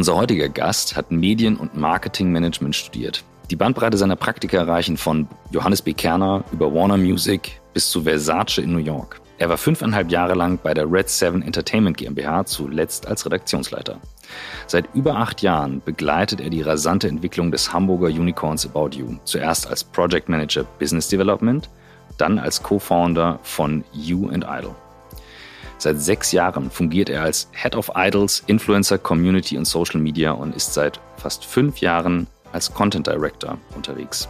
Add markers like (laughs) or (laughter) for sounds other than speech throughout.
Unser heutiger Gast hat Medien- und Marketingmanagement studiert. Die Bandbreite seiner Praktika reichen von Johannes B. Kerner über Warner Music bis zu Versace in New York. Er war fünfeinhalb Jahre lang bei der Red Seven Entertainment GmbH, zuletzt als Redaktionsleiter. Seit über acht Jahren begleitet er die rasante Entwicklung des Hamburger Unicorns About You. Zuerst als Project Manager Business Development, dann als Co-Founder von You and Idol. Seit sechs Jahren fungiert er als Head of Idols, Influencer, Community und Social Media und ist seit fast fünf Jahren als Content Director unterwegs.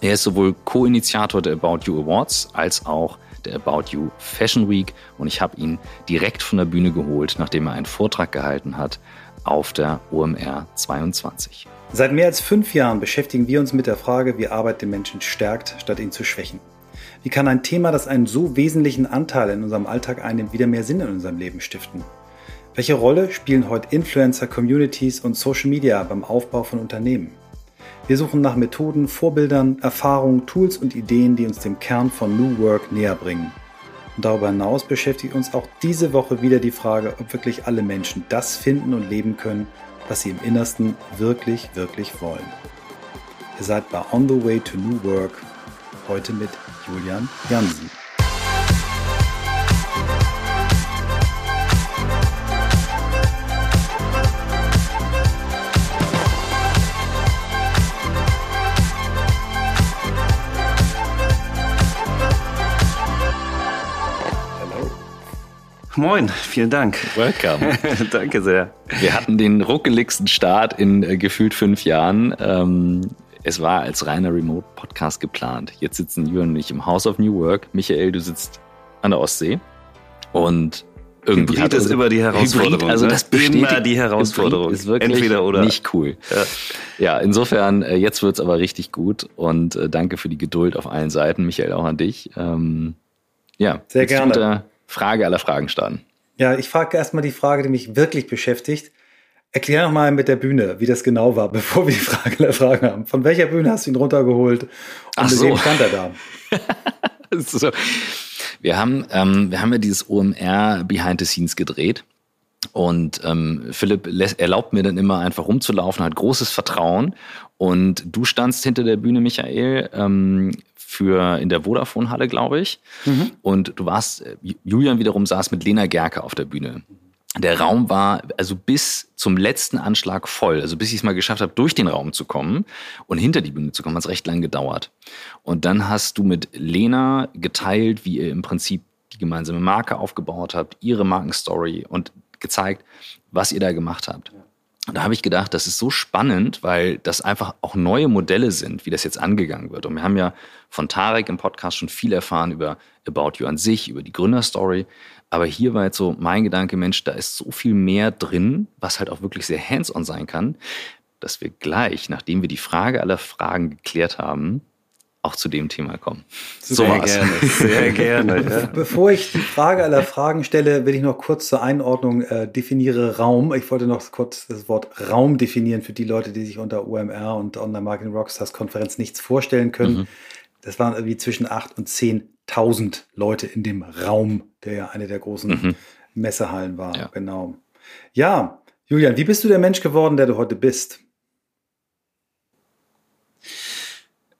Er ist sowohl Co-Initiator der About You Awards als auch der About You Fashion Week und ich habe ihn direkt von der Bühne geholt, nachdem er einen Vortrag gehalten hat auf der OMR 22. Seit mehr als fünf Jahren beschäftigen wir uns mit der Frage, wie Arbeit den Menschen stärkt, statt ihn zu schwächen. Wie kann ein Thema, das einen so wesentlichen Anteil in unserem Alltag einnimmt, wieder mehr Sinn in unserem Leben stiften? Welche Rolle spielen heute Influencer, Communities und Social Media beim Aufbau von Unternehmen? Wir suchen nach Methoden, Vorbildern, Erfahrungen, Tools und Ideen, die uns dem Kern von New Work näher bringen. Und darüber hinaus beschäftigt uns auch diese Woche wieder die Frage, ob wirklich alle Menschen das finden und leben können, was sie im Innersten wirklich, wirklich wollen. Ihr seid bei On the Way to New Work, heute mit Julian Jansen. Moin, vielen Dank. Welcome. (laughs) Danke sehr. Wir hatten den ruckeligsten Start in äh, gefühlt fünf Jahren. Ähm, es war als reiner Remote-Podcast geplant. Jetzt sitzen Jürgen und ich im House of New Work. Michael, du sitzt an der Ostsee. Und irgendwie Hybrid hat ist unser- immer die Herausforderung. Hybrid, also ne? das bestätigt, immer die Herausforderung. Ist wirklich Entweder oder. nicht cool. Ja. Ja, insofern, äh, jetzt wird's aber richtig gut und äh, danke für die Geduld auf allen Seiten. Michael, auch an dich. Ähm, ja, Sehr gerne. mit der Frage aller Fragen starten. Ja, ich frage erstmal die Frage, die mich wirklich beschäftigt. Erklär noch mal mit der Bühne, wie das genau war, (laughs) bevor wir die Frage der Fragen haben. Von welcher Bühne hast du ihn runtergeholt? Und Ach mit so. wem stand er da? (laughs) so. Wir haben, ähm, wir haben ja dieses OMR Behind the Scenes gedreht. Und ähm, Philipp erlaubt mir dann immer einfach rumzulaufen, hat großes Vertrauen. Und du standst hinter der Bühne, Michael, ähm, für in der Vodafone-Halle, glaube ich. Und du warst, äh, Julian wiederum saß mit Lena Gerke auf der Bühne. Der Raum war also bis zum letzten Anschlag voll. Also bis ich es mal geschafft habe, durch den Raum zu kommen und hinter die Bühne zu kommen, hat es recht lang gedauert. Und dann hast du mit Lena geteilt, wie ihr im Prinzip die gemeinsame Marke aufgebaut habt, ihre Markenstory und gezeigt, was ihr da gemacht habt. Und da habe ich gedacht, das ist so spannend, weil das einfach auch neue Modelle sind, wie das jetzt angegangen wird. Und wir haben ja von Tarek im Podcast schon viel erfahren über About You an sich, über die Gründerstory. Aber hier war jetzt so mein Gedanke, Mensch, da ist so viel mehr drin, was halt auch wirklich sehr hands-on sein kann, dass wir gleich, nachdem wir die Frage aller Fragen geklärt haben, auch zu dem Thema kommen. So Sehr war's. gerne, (laughs) sehr gerne. Ja. Bevor ich die Frage aller Fragen stelle, will ich noch kurz zur Einordnung äh, definiere Raum. Ich wollte noch kurz das Wort Raum definieren für die Leute, die sich unter OMR und Online Marketing Rockstars Konferenz nichts vorstellen können. Das waren irgendwie zwischen 8 und 10.000 Leute in dem Raum, der ja eine der großen Mhm. Messehallen war. Ja. Genau. Ja, Julian, wie bist du der Mensch geworden, der du heute bist?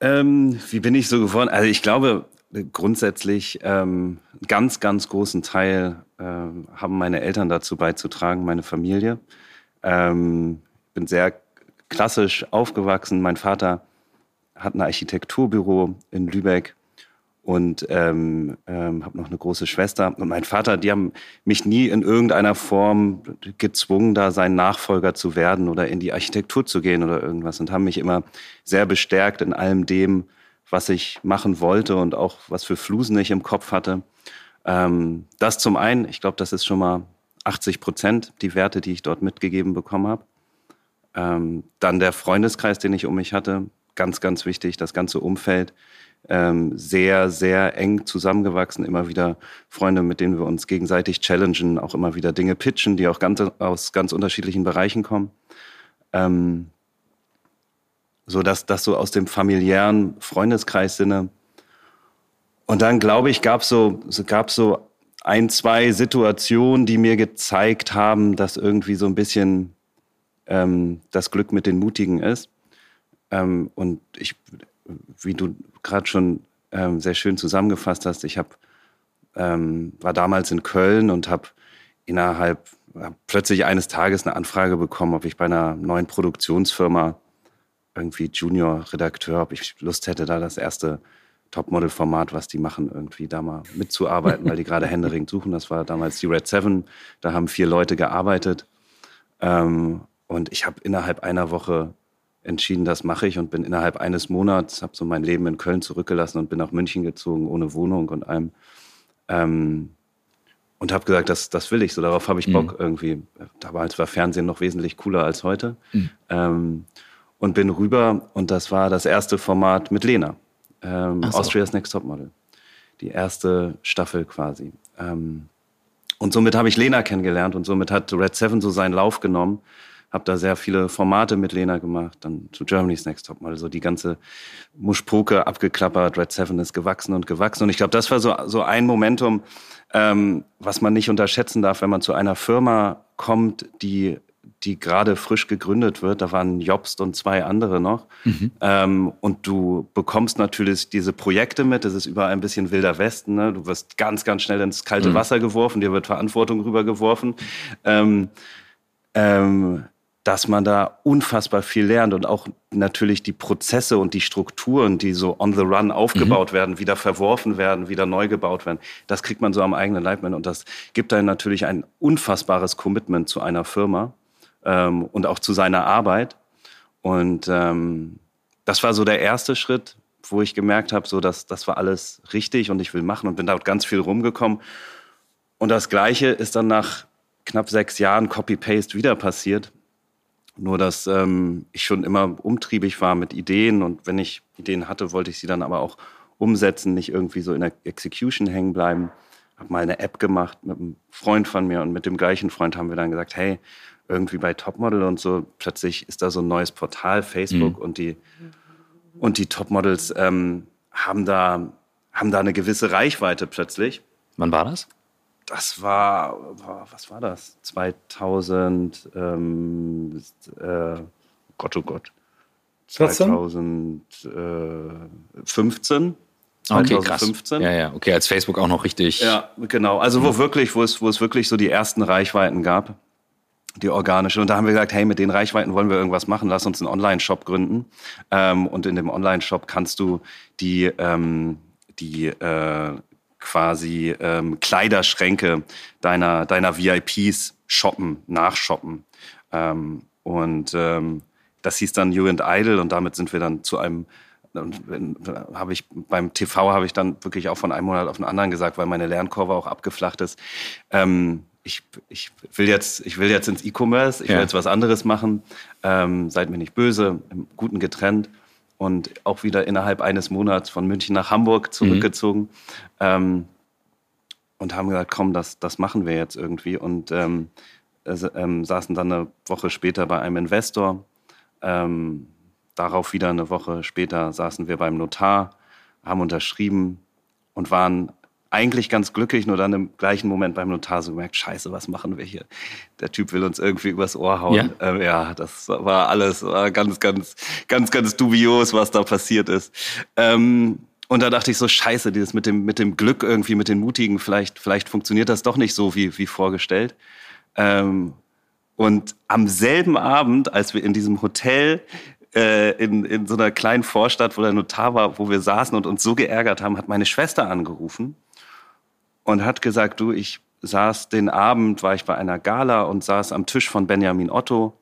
Ähm, wie bin ich so geworden? Also ich glaube grundsätzlich ähm, einen ganz, ganz großen Teil ähm, haben meine Eltern dazu beizutragen, meine Familie. Ähm, bin sehr klassisch aufgewachsen. Mein Vater hat ein Architekturbüro in Lübeck und ähm, ähm, habe noch eine große Schwester. Und mein Vater, die haben mich nie in irgendeiner Form gezwungen, da sein Nachfolger zu werden oder in die Architektur zu gehen oder irgendwas und haben mich immer sehr bestärkt in allem dem, was ich machen wollte und auch was für Flusen ich im Kopf hatte. Ähm, das zum einen, ich glaube, das ist schon mal 80 Prozent die Werte, die ich dort mitgegeben bekommen habe. Ähm, dann der Freundeskreis, den ich um mich hatte, ganz, ganz wichtig, das ganze Umfeld, ähm, sehr, sehr eng zusammengewachsen, immer wieder Freunde, mit denen wir uns gegenseitig challengen, auch immer wieder Dinge pitchen, die auch ganz, aus ganz unterschiedlichen Bereichen kommen. Ähm, so dass das so aus dem familiären Freundeskreis sinne. Und dann glaube ich, gab so, so gab so ein, zwei Situationen, die mir gezeigt haben, dass irgendwie so ein bisschen ähm, das Glück mit den Mutigen ist. Ähm, und ich, wie du gerade schon ähm, sehr schön zusammengefasst hast, ich hab, ähm, war damals in Köln und habe innerhalb hab plötzlich eines Tages eine Anfrage bekommen, ob ich bei einer neuen Produktionsfirma irgendwie Junior-Redakteur, ob ich Lust hätte, da das erste Topmodel-Format, was die machen, irgendwie da mal mitzuarbeiten, weil die gerade (laughs) händeringend suchen. Das war damals die Red Seven. Da haben vier Leute gearbeitet. Ähm, und ich habe innerhalb einer Woche entschieden, das mache ich und bin innerhalb eines Monats, habe so mein Leben in Köln zurückgelassen und bin nach München gezogen, ohne Wohnung und allem. Ähm, und habe gesagt, das, das will ich, so darauf habe ich Bock mhm. irgendwie. Damals war Fernsehen noch wesentlich cooler als heute. Mhm. Ähm, und bin rüber und das war das erste Format mit Lena ähm, so. Austria's Next Topmodel. Die erste Staffel quasi. Ähm, und somit habe ich Lena kennengelernt und somit hat Red Seven so seinen Lauf genommen. Habe da sehr viele Formate mit Lena gemacht, dann zu Germany's Next Topmodel, so die ganze Muschpoke abgeklappert, Red Seven ist gewachsen und gewachsen. Und ich glaube, das war so, so ein Momentum, ähm, was man nicht unterschätzen darf, wenn man zu einer Firma kommt, die die gerade frisch gegründet wird. Da waren Jobst und zwei andere noch. Mhm. Ähm, und du bekommst natürlich diese Projekte mit. Das ist überall ein bisschen wilder Westen. Ne? Du wirst ganz, ganz schnell ins kalte mhm. Wasser geworfen. Dir wird Verantwortung rübergeworfen. Ähm, ähm, dass man da unfassbar viel lernt und auch natürlich die Prozesse und die Strukturen, die so on the run aufgebaut mhm. werden, wieder verworfen werden, wieder neu gebaut werden. Das kriegt man so am eigenen Leib mit und das gibt einem natürlich ein unfassbares Commitment zu einer Firma ähm, und auch zu seiner Arbeit. Und ähm, das war so der erste Schritt, wo ich gemerkt habe, so dass das war alles richtig und ich will machen und bin dort ganz viel rumgekommen. Und das Gleiche ist dann nach knapp sechs Jahren Copy-Paste wieder passiert. Nur, dass ähm, ich schon immer umtriebig war mit Ideen und wenn ich Ideen hatte, wollte ich sie dann aber auch umsetzen, nicht irgendwie so in der Execution hängen bleiben. Habe mal eine App gemacht mit einem Freund von mir und mit dem gleichen Freund haben wir dann gesagt, hey, irgendwie bei Topmodel und so, plötzlich ist da so ein neues Portal, Facebook, mhm. und die, und die Topmodels ähm, haben, da, haben da eine gewisse Reichweite plötzlich. Wann war das? Das war, was war das? 2000, ähm, äh, Gott, oh Gott. 2015. Okay, krass. Ja, ja, okay, als Facebook auch noch richtig. Ja, genau. Also wo wirklich, wo es, wo es wirklich so die ersten Reichweiten gab die organische. Und da haben wir gesagt, hey, mit den Reichweiten wollen wir irgendwas machen, lass uns einen Online-Shop gründen. Ähm, und in dem Online-Shop kannst du die, ähm, die äh, quasi ähm, Kleiderschränke deiner, deiner VIPs shoppen, nachshoppen. Ähm, und ähm, das hieß dann You and Idol und damit sind wir dann zu einem habe ich beim TV habe ich dann wirklich auch von einem Monat auf den anderen gesagt, weil meine Lernkurve auch abgeflacht ist. Ähm, ich, ich, will jetzt, ich will jetzt ins E-Commerce, ich ja. will jetzt was anderes machen. Ähm, seid mir nicht böse, im Guten getrennt und auch wieder innerhalb eines Monats von München nach Hamburg zurückgezogen. Mhm. Ähm, und haben gesagt, komm, das, das machen wir jetzt irgendwie. Und ähm, äh, ähm, saßen dann eine Woche später bei einem Investor. Ähm, darauf wieder eine Woche später saßen wir beim Notar, haben unterschrieben und waren eigentlich ganz glücklich, nur dann im gleichen Moment beim Notar so gemerkt, scheiße, was machen wir hier? Der Typ will uns irgendwie übers Ohr hauen. Ja, ähm, ja das war alles war ganz, ganz, ganz, ganz dubios, was da passiert ist. Ähm, und da dachte ich so, scheiße, dieses mit dem, mit dem Glück irgendwie, mit den Mutigen, vielleicht, vielleicht funktioniert das doch nicht so, wie, wie vorgestellt. Ähm, und am selben Abend, als wir in diesem Hotel äh, in, in so einer kleinen Vorstadt, wo der Notar war, wo wir saßen und uns so geärgert haben, hat meine Schwester angerufen und hat gesagt, du, ich saß den Abend, war ich bei einer Gala und saß am Tisch von Benjamin Otto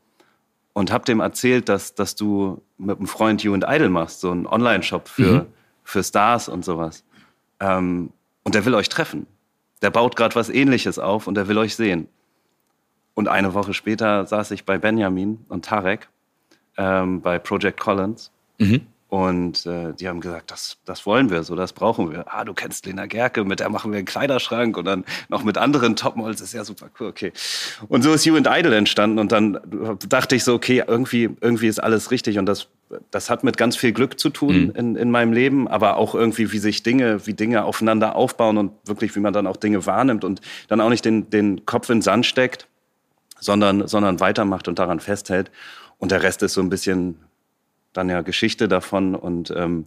und hab dem erzählt, dass, dass du mit einem Freund You and Idol machst, so einen Online-Shop für, mhm. für Stars und sowas. Ähm, und der will euch treffen. Der baut gerade was ähnliches auf und der will euch sehen. Und eine Woche später saß ich bei Benjamin und Tarek ähm, bei Project Collins. Mhm. Und äh, die haben gesagt, das, das wollen wir so, das brauchen wir. Ah, du kennst Lena Gerke, mit der machen wir einen Kleiderschrank und dann noch mit anderen Topmodels, ist ja super cool, okay. Und so ist You and Idol entstanden und dann dachte ich so, okay, irgendwie, irgendwie ist alles richtig und das, das hat mit ganz viel Glück zu tun mhm. in, in meinem Leben, aber auch irgendwie, wie sich Dinge, wie Dinge aufeinander aufbauen und wirklich, wie man dann auch Dinge wahrnimmt und dann auch nicht den, den Kopf in den Sand steckt sondern, sondern weitermacht und daran festhält. Und der Rest ist so ein bisschen dann ja Geschichte davon. Und ähm,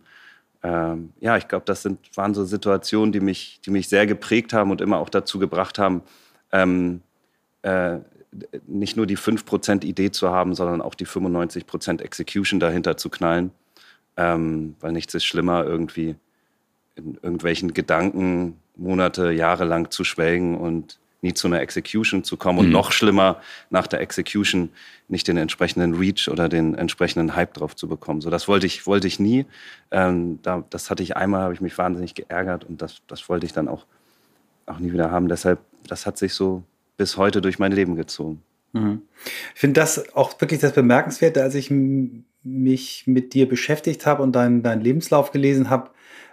ähm, ja, ich glaube, das sind, waren so Situationen, die mich, die mich sehr geprägt haben und immer auch dazu gebracht haben, ähm, äh, nicht nur die 5% Idee zu haben, sondern auch die 95% Execution dahinter zu knallen. Ähm, weil nichts ist schlimmer, irgendwie in irgendwelchen Gedanken Monate, Jahre lang zu schwelgen und nie zu einer Execution zu kommen. Und mhm. noch schlimmer, nach der Execution nicht den entsprechenden Reach oder den entsprechenden Hype drauf zu bekommen. So, das wollte ich, wollte ich nie. Ähm, da, das hatte ich einmal, habe ich mich wahnsinnig geärgert und das, das wollte ich dann auch, auch nie wieder haben. Deshalb, das hat sich so bis heute durch mein Leben gezogen. Mhm. Ich finde das auch wirklich das Bemerkenswerte, als ich mich mit dir beschäftigt habe und deinen dein Lebenslauf gelesen habe,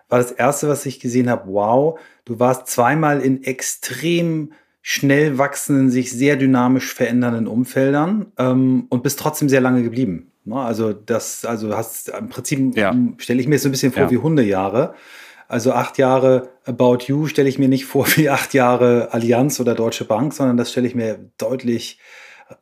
war das erste, was ich gesehen habe, wow, du warst zweimal in extrem schnell wachsenden, sich sehr dynamisch verändernden Umfeldern ähm, und bist trotzdem sehr lange geblieben. Ne? Also das, also hast im Prinzip ja. stelle ich mir so ein bisschen vor ja. wie Hundejahre. Also acht Jahre About You stelle ich mir nicht vor (laughs) wie acht Jahre Allianz oder Deutsche Bank, sondern das stelle ich mir deutlich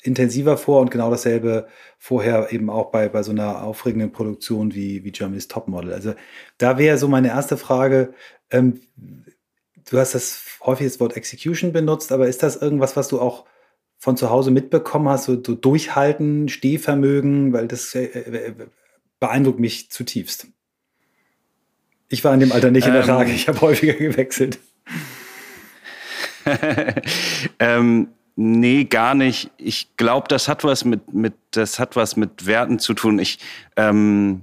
intensiver vor und genau dasselbe vorher eben auch bei, bei so einer aufregenden Produktion wie, wie Germany's Topmodel. Also da wäre so meine erste Frage, ähm, du hast das häufig das Wort Execution benutzt, aber ist das irgendwas, was du auch von zu Hause mitbekommen hast, so, so Durchhalten, Stehvermögen, weil das äh, äh, beeindruckt mich zutiefst. Ich war in dem Alter nicht in der Lage, ähm, ich habe häufiger gewechselt. (laughs) ähm, nee, gar nicht. Ich glaube, das hat was mit, mit, das hat was mit Werten zu tun. Ich, ähm,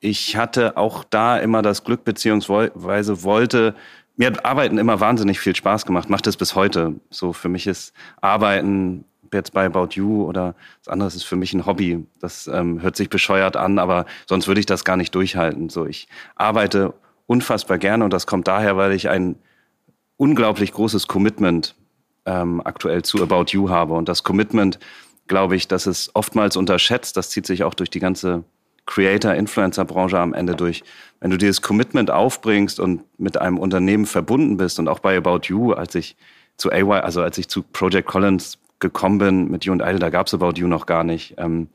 ich hatte auch da immer das Glück, beziehungsweise wollte mir hat Arbeiten immer wahnsinnig viel Spaß gemacht, macht es bis heute. So für mich ist Arbeiten jetzt bei About You oder das andere ist für mich ein Hobby. Das ähm, hört sich bescheuert an, aber sonst würde ich das gar nicht durchhalten. So ich arbeite unfassbar gerne und das kommt daher, weil ich ein unglaublich großes Commitment ähm, aktuell zu About You habe und das Commitment, glaube ich, das ist oftmals unterschätzt. Das zieht sich auch durch die ganze Creator-Influencer-Branche am Ende durch. Wenn du dieses Commitment aufbringst und mit einem Unternehmen verbunden bist und auch bei About You, als ich zu AY, also als ich zu Project Collins gekommen bin mit You und Idle, da gab es About You noch gar nicht. Ähm,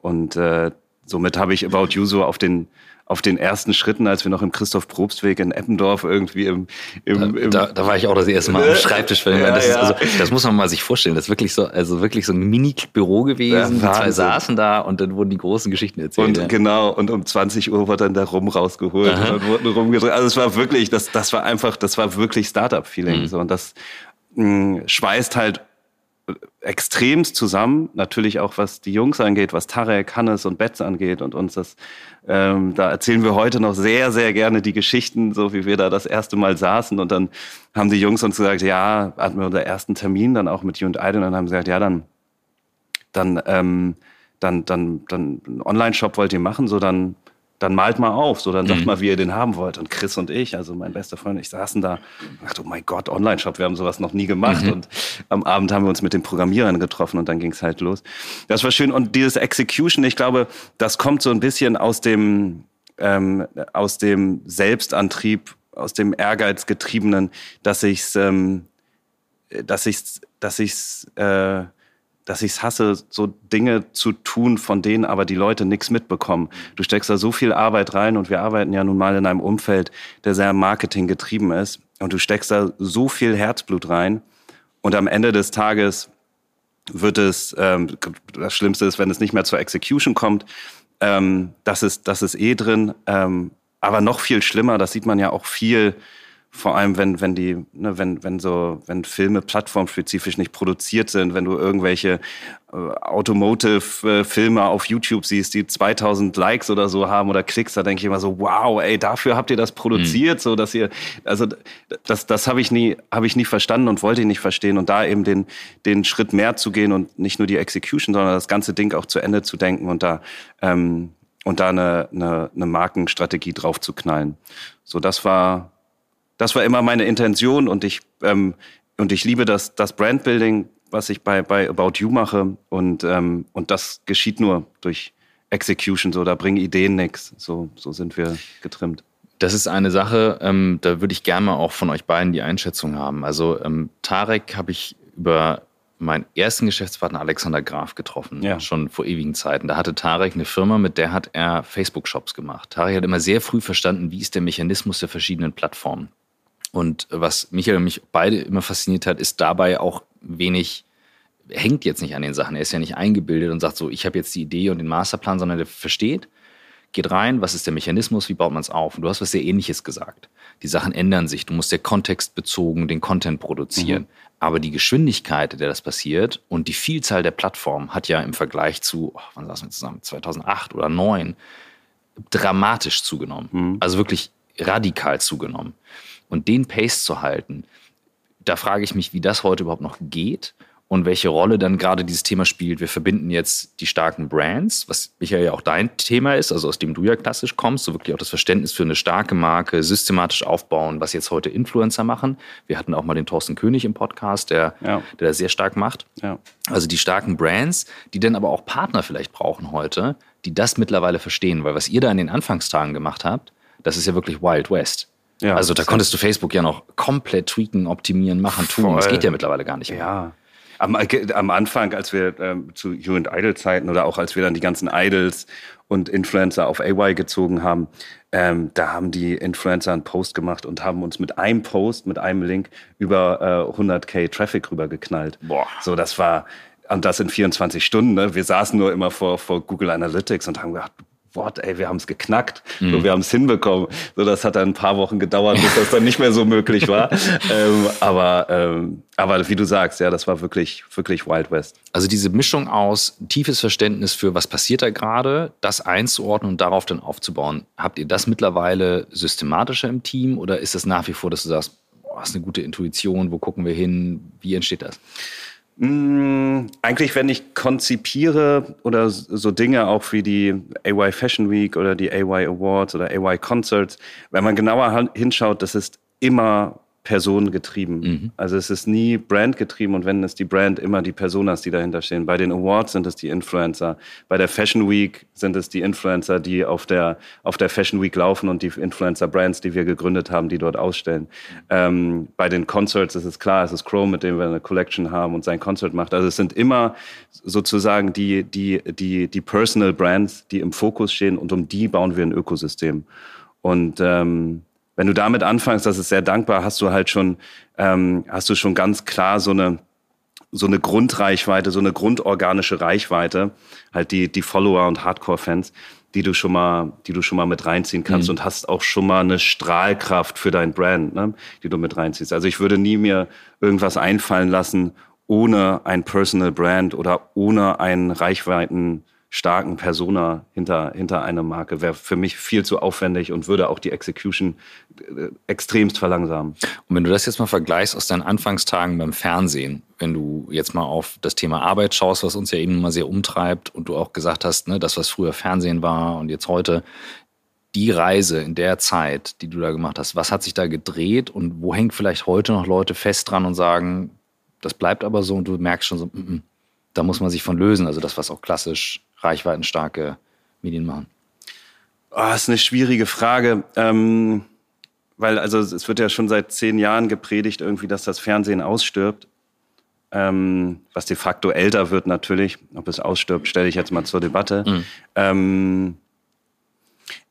und äh, somit habe ich About You so auf den auf den ersten Schritten, als wir noch im Christoph-Probst-Weg in Eppendorf irgendwie im, im, im da, da, war ich auch das erste Mal am Schreibtisch. Ja, das, ja. also, das muss man mal sich vorstellen. Das ist wirklich so, also wirklich so ein Mini-Büro gewesen. Ja, die zwei saßen da und dann wurden die großen Geschichten erzählt. Und genau, und um 20 Uhr wurde dann der Rum rausgeholt Aha. und wurden rumgedreht. Also es war wirklich, das, das war einfach, das war wirklich Startup-Feeling. Mhm. So, und das mh, schweißt halt extremst zusammen, natürlich auch was die Jungs angeht, was Tarek, Hannes und Betz angeht und uns das, ähm, da erzählen wir heute noch sehr, sehr gerne die Geschichten, so wie wir da das erste Mal saßen. Und dann haben die Jungs uns gesagt, ja, hatten wir unseren ersten Termin dann auch mit You und Idol und dann haben sie gesagt, ja, dann, dann, ähm, dann, dann, dann, einen Online-Shop wollt ihr machen, so dann dann malt mal auf, so dann sagt mhm. mal, wie ihr den haben wollt. Und Chris und ich, also mein bester Freund, ich saßen da und dachte, oh mein Gott, Online-Shop, wir haben sowas noch nie gemacht. Mhm. Und am Abend haben wir uns mit den Programmierern getroffen und dann ging es halt los. Das war schön. Und dieses Execution, ich glaube, das kommt so ein bisschen aus dem, ähm, aus dem Selbstantrieb, aus dem Ehrgeizgetriebenen, dass ich's, ähm, dass ich's, dass ich's, äh, dass ich es hasse, so Dinge zu tun, von denen aber die Leute nichts mitbekommen. Du steckst da so viel Arbeit rein und wir arbeiten ja nun mal in einem Umfeld, der sehr Marketing getrieben ist. Und du steckst da so viel Herzblut rein. Und am Ende des Tages wird es, ähm, das Schlimmste ist, wenn es nicht mehr zur Execution kommt. Ähm, das, ist, das ist eh drin. Ähm, aber noch viel schlimmer, das sieht man ja auch viel vor allem wenn wenn die ne, wenn wenn so wenn Filme plattformspezifisch nicht produziert sind, wenn du irgendwelche äh, Automotive äh, Filme auf YouTube siehst, die 2000 Likes oder so haben oder Klicks, da denke ich immer so, wow, ey, dafür habt ihr das produziert, mhm. so dass ihr also das das habe ich nie habe ich nie verstanden und wollte ich nicht verstehen und da eben den den Schritt mehr zu gehen und nicht nur die Execution, sondern das ganze Ding auch zu Ende zu denken und da ähm, und da eine, eine, eine Markenstrategie drauf zu knallen. So, das war das war immer meine Intention und ich, ähm, und ich liebe das, das Brandbuilding, was ich bei, bei About You mache. Und, ähm, und das geschieht nur durch Execution. So, da bringen Ideen nichts. So, so sind wir getrimmt. Das ist eine Sache, ähm, da würde ich gerne mal auch von euch beiden die Einschätzung haben. Also ähm, Tarek habe ich über meinen ersten Geschäftspartner Alexander Graf getroffen, Ja. schon vor ewigen Zeiten. Da hatte Tarek eine Firma, mit der hat er Facebook-Shops gemacht. Tarek hat immer sehr früh verstanden, wie ist der Mechanismus der verschiedenen Plattformen. Und was Michael und mich beide immer fasziniert hat, ist dabei auch wenig, hängt jetzt nicht an den Sachen. Er ist ja nicht eingebildet und sagt so, ich habe jetzt die Idee und den Masterplan, sondern der versteht, geht rein, was ist der Mechanismus, wie baut man es auf? Und du hast was sehr ähnliches gesagt. Die Sachen ändern sich. Du musst sehr kontextbezogen den Content produzieren. Aber die Geschwindigkeit, in der das passiert und die Vielzahl der Plattformen hat ja im Vergleich zu, oh, wann saßen wir zusammen, 2008 oder 2009, dramatisch zugenommen. Also wirklich radikal zugenommen. Und den Pace zu halten, da frage ich mich, wie das heute überhaupt noch geht und welche Rolle dann gerade dieses Thema spielt. Wir verbinden jetzt die starken Brands, was sicher ja auch dein Thema ist, also aus dem du ja klassisch kommst, so wirklich auch das Verständnis für eine starke Marke, systematisch aufbauen, was jetzt heute Influencer machen. Wir hatten auch mal den Thorsten König im Podcast, der, Ja. der das sehr stark macht. Ja. Also die starken Brands, die dann aber auch Partner vielleicht brauchen heute, die das mittlerweile verstehen. Weil was ihr da in den Anfangstagen gemacht habt, das ist ja wirklich Wild West. Ja, also da das konntest du Facebook ja noch komplett tweaken, optimieren, machen, tun. Das Voll. geht ja mittlerweile gar nicht mehr. Ja. Am, am Anfang, als wir ähm, zu You and Idol Zeiten oder auch als wir dann die ganzen Idols und Influencer auf AY gezogen haben, ähm, da haben die Influencer einen Post gemacht und haben uns mit einem Post, mit einem Link über äh, 100k Traffic rübergeknallt. Boah. So, das war, und das in 24 Stunden. Ne? Wir saßen nur immer vor, vor Google Analytics und haben gedacht, What, ey, wir haben es geknackt, so, wir haben es hinbekommen. So, das hat dann ein paar Wochen gedauert, bis das dann nicht mehr so möglich war. (laughs) ähm, aber, ähm, aber wie du sagst, ja, das war wirklich, wirklich Wild West. Also diese Mischung aus tiefes Verständnis für, was passiert da gerade, das einzuordnen und darauf dann aufzubauen. Habt ihr das mittlerweile systematischer im Team oder ist es nach wie vor, dass du sagst, boah, hast eine gute Intuition, wo gucken wir hin, wie entsteht das? Mm, Eigentlich, wenn ich konzipiere oder so Dinge auch wie die AY Fashion Week oder die AY Awards oder AY Concerts, wenn man genauer hinschaut, das ist immer personengetrieben. Also es ist nie brandgetrieben und wenn es die Brand immer die Personas, die dahinter stehen. Bei den Awards sind es die Influencer. Bei der Fashion Week sind es die Influencer, die auf der, auf der Fashion Week laufen und die Influencer-Brands, die wir gegründet haben, die dort ausstellen. Ähm, bei den Concerts ist es klar, es ist Chrome, mit dem wir eine Collection haben und sein Concert macht. Also es sind immer sozusagen die, die, die, die Personal Brands, die im Fokus stehen und um die bauen wir ein Ökosystem. Und ähm, wenn du damit anfängst, das ist sehr dankbar, hast du halt schon, ähm, hast du schon ganz klar so eine, so eine Grundreichweite, so eine grundorganische Reichweite, halt die, die Follower und Hardcore-Fans, die du schon mal, die du schon mal mit reinziehen kannst und hast auch schon mal eine Strahlkraft für dein Brand, ne, die du mit reinziehst. Also ich würde nie mir irgendwas einfallen lassen ohne ein Personal Brand oder ohne einen Reichweiten starken Persona hinter, hinter einer Marke. Wäre für mich viel zu aufwendig und würde auch die Execution äh, extremst verlangsamen. Und wenn du das jetzt mal vergleichst aus deinen Anfangstagen beim Fernsehen, wenn du jetzt mal auf das Thema Arbeit schaust, was uns ja eben mal sehr umtreibt und du auch gesagt hast, ne, das, was früher Fernsehen war und jetzt heute, die Reise in der Zeit, die du da gemacht hast, was hat sich da gedreht und wo hängt vielleicht heute noch Leute fest dran und sagen, das bleibt aber so und du merkst schon so, mm, mm, da muss man sich von lösen. Also das, was auch klassisch reichweitenstarke Medien machen. Oh, das ist eine schwierige Frage. Ähm, weil also es wird ja schon seit zehn Jahren gepredigt, irgendwie, dass das Fernsehen ausstirbt. Ähm, was de facto älter wird natürlich. Ob es ausstirbt, stelle ich jetzt mal zur Debatte. Ähm,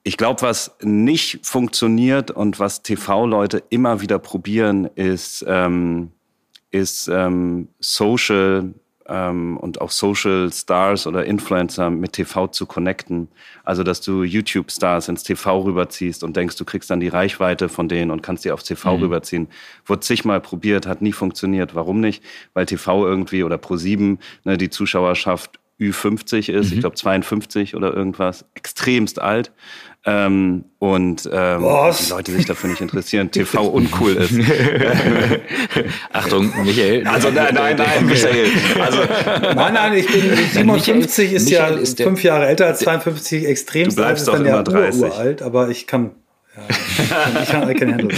ich glaube, was nicht funktioniert und was TV-Leute immer wieder probieren, ist, ähm, ist ähm, Social ähm, und auch Social Stars oder Influencer mit TV zu connecten. Also, dass du YouTube-Stars ins TV rüberziehst und denkst, du kriegst dann die Reichweite von denen und kannst die auf TV rüberziehen. Wurde zigmal probiert, hat nie funktioniert. Warum nicht? Weil TV irgendwie oder Pro7 ne, die Zuschauerschaft Ü50 ist, ich glaube 52 oder irgendwas, extremst alt. Ähm, und ähm, die Leute sich dafür nicht interessieren, (laughs) TV uncool ist. (laughs) Achtung, Michael. Also nein, nein, nein, (laughs) Michael. Also Nein, nein, ich bin 57, ist Michael ja ist der- fünf Jahre älter als 52, extrem Du bleibst ist dann doch ja immer 30. uralt, aber ich kann, ja, ich kann, I can handle.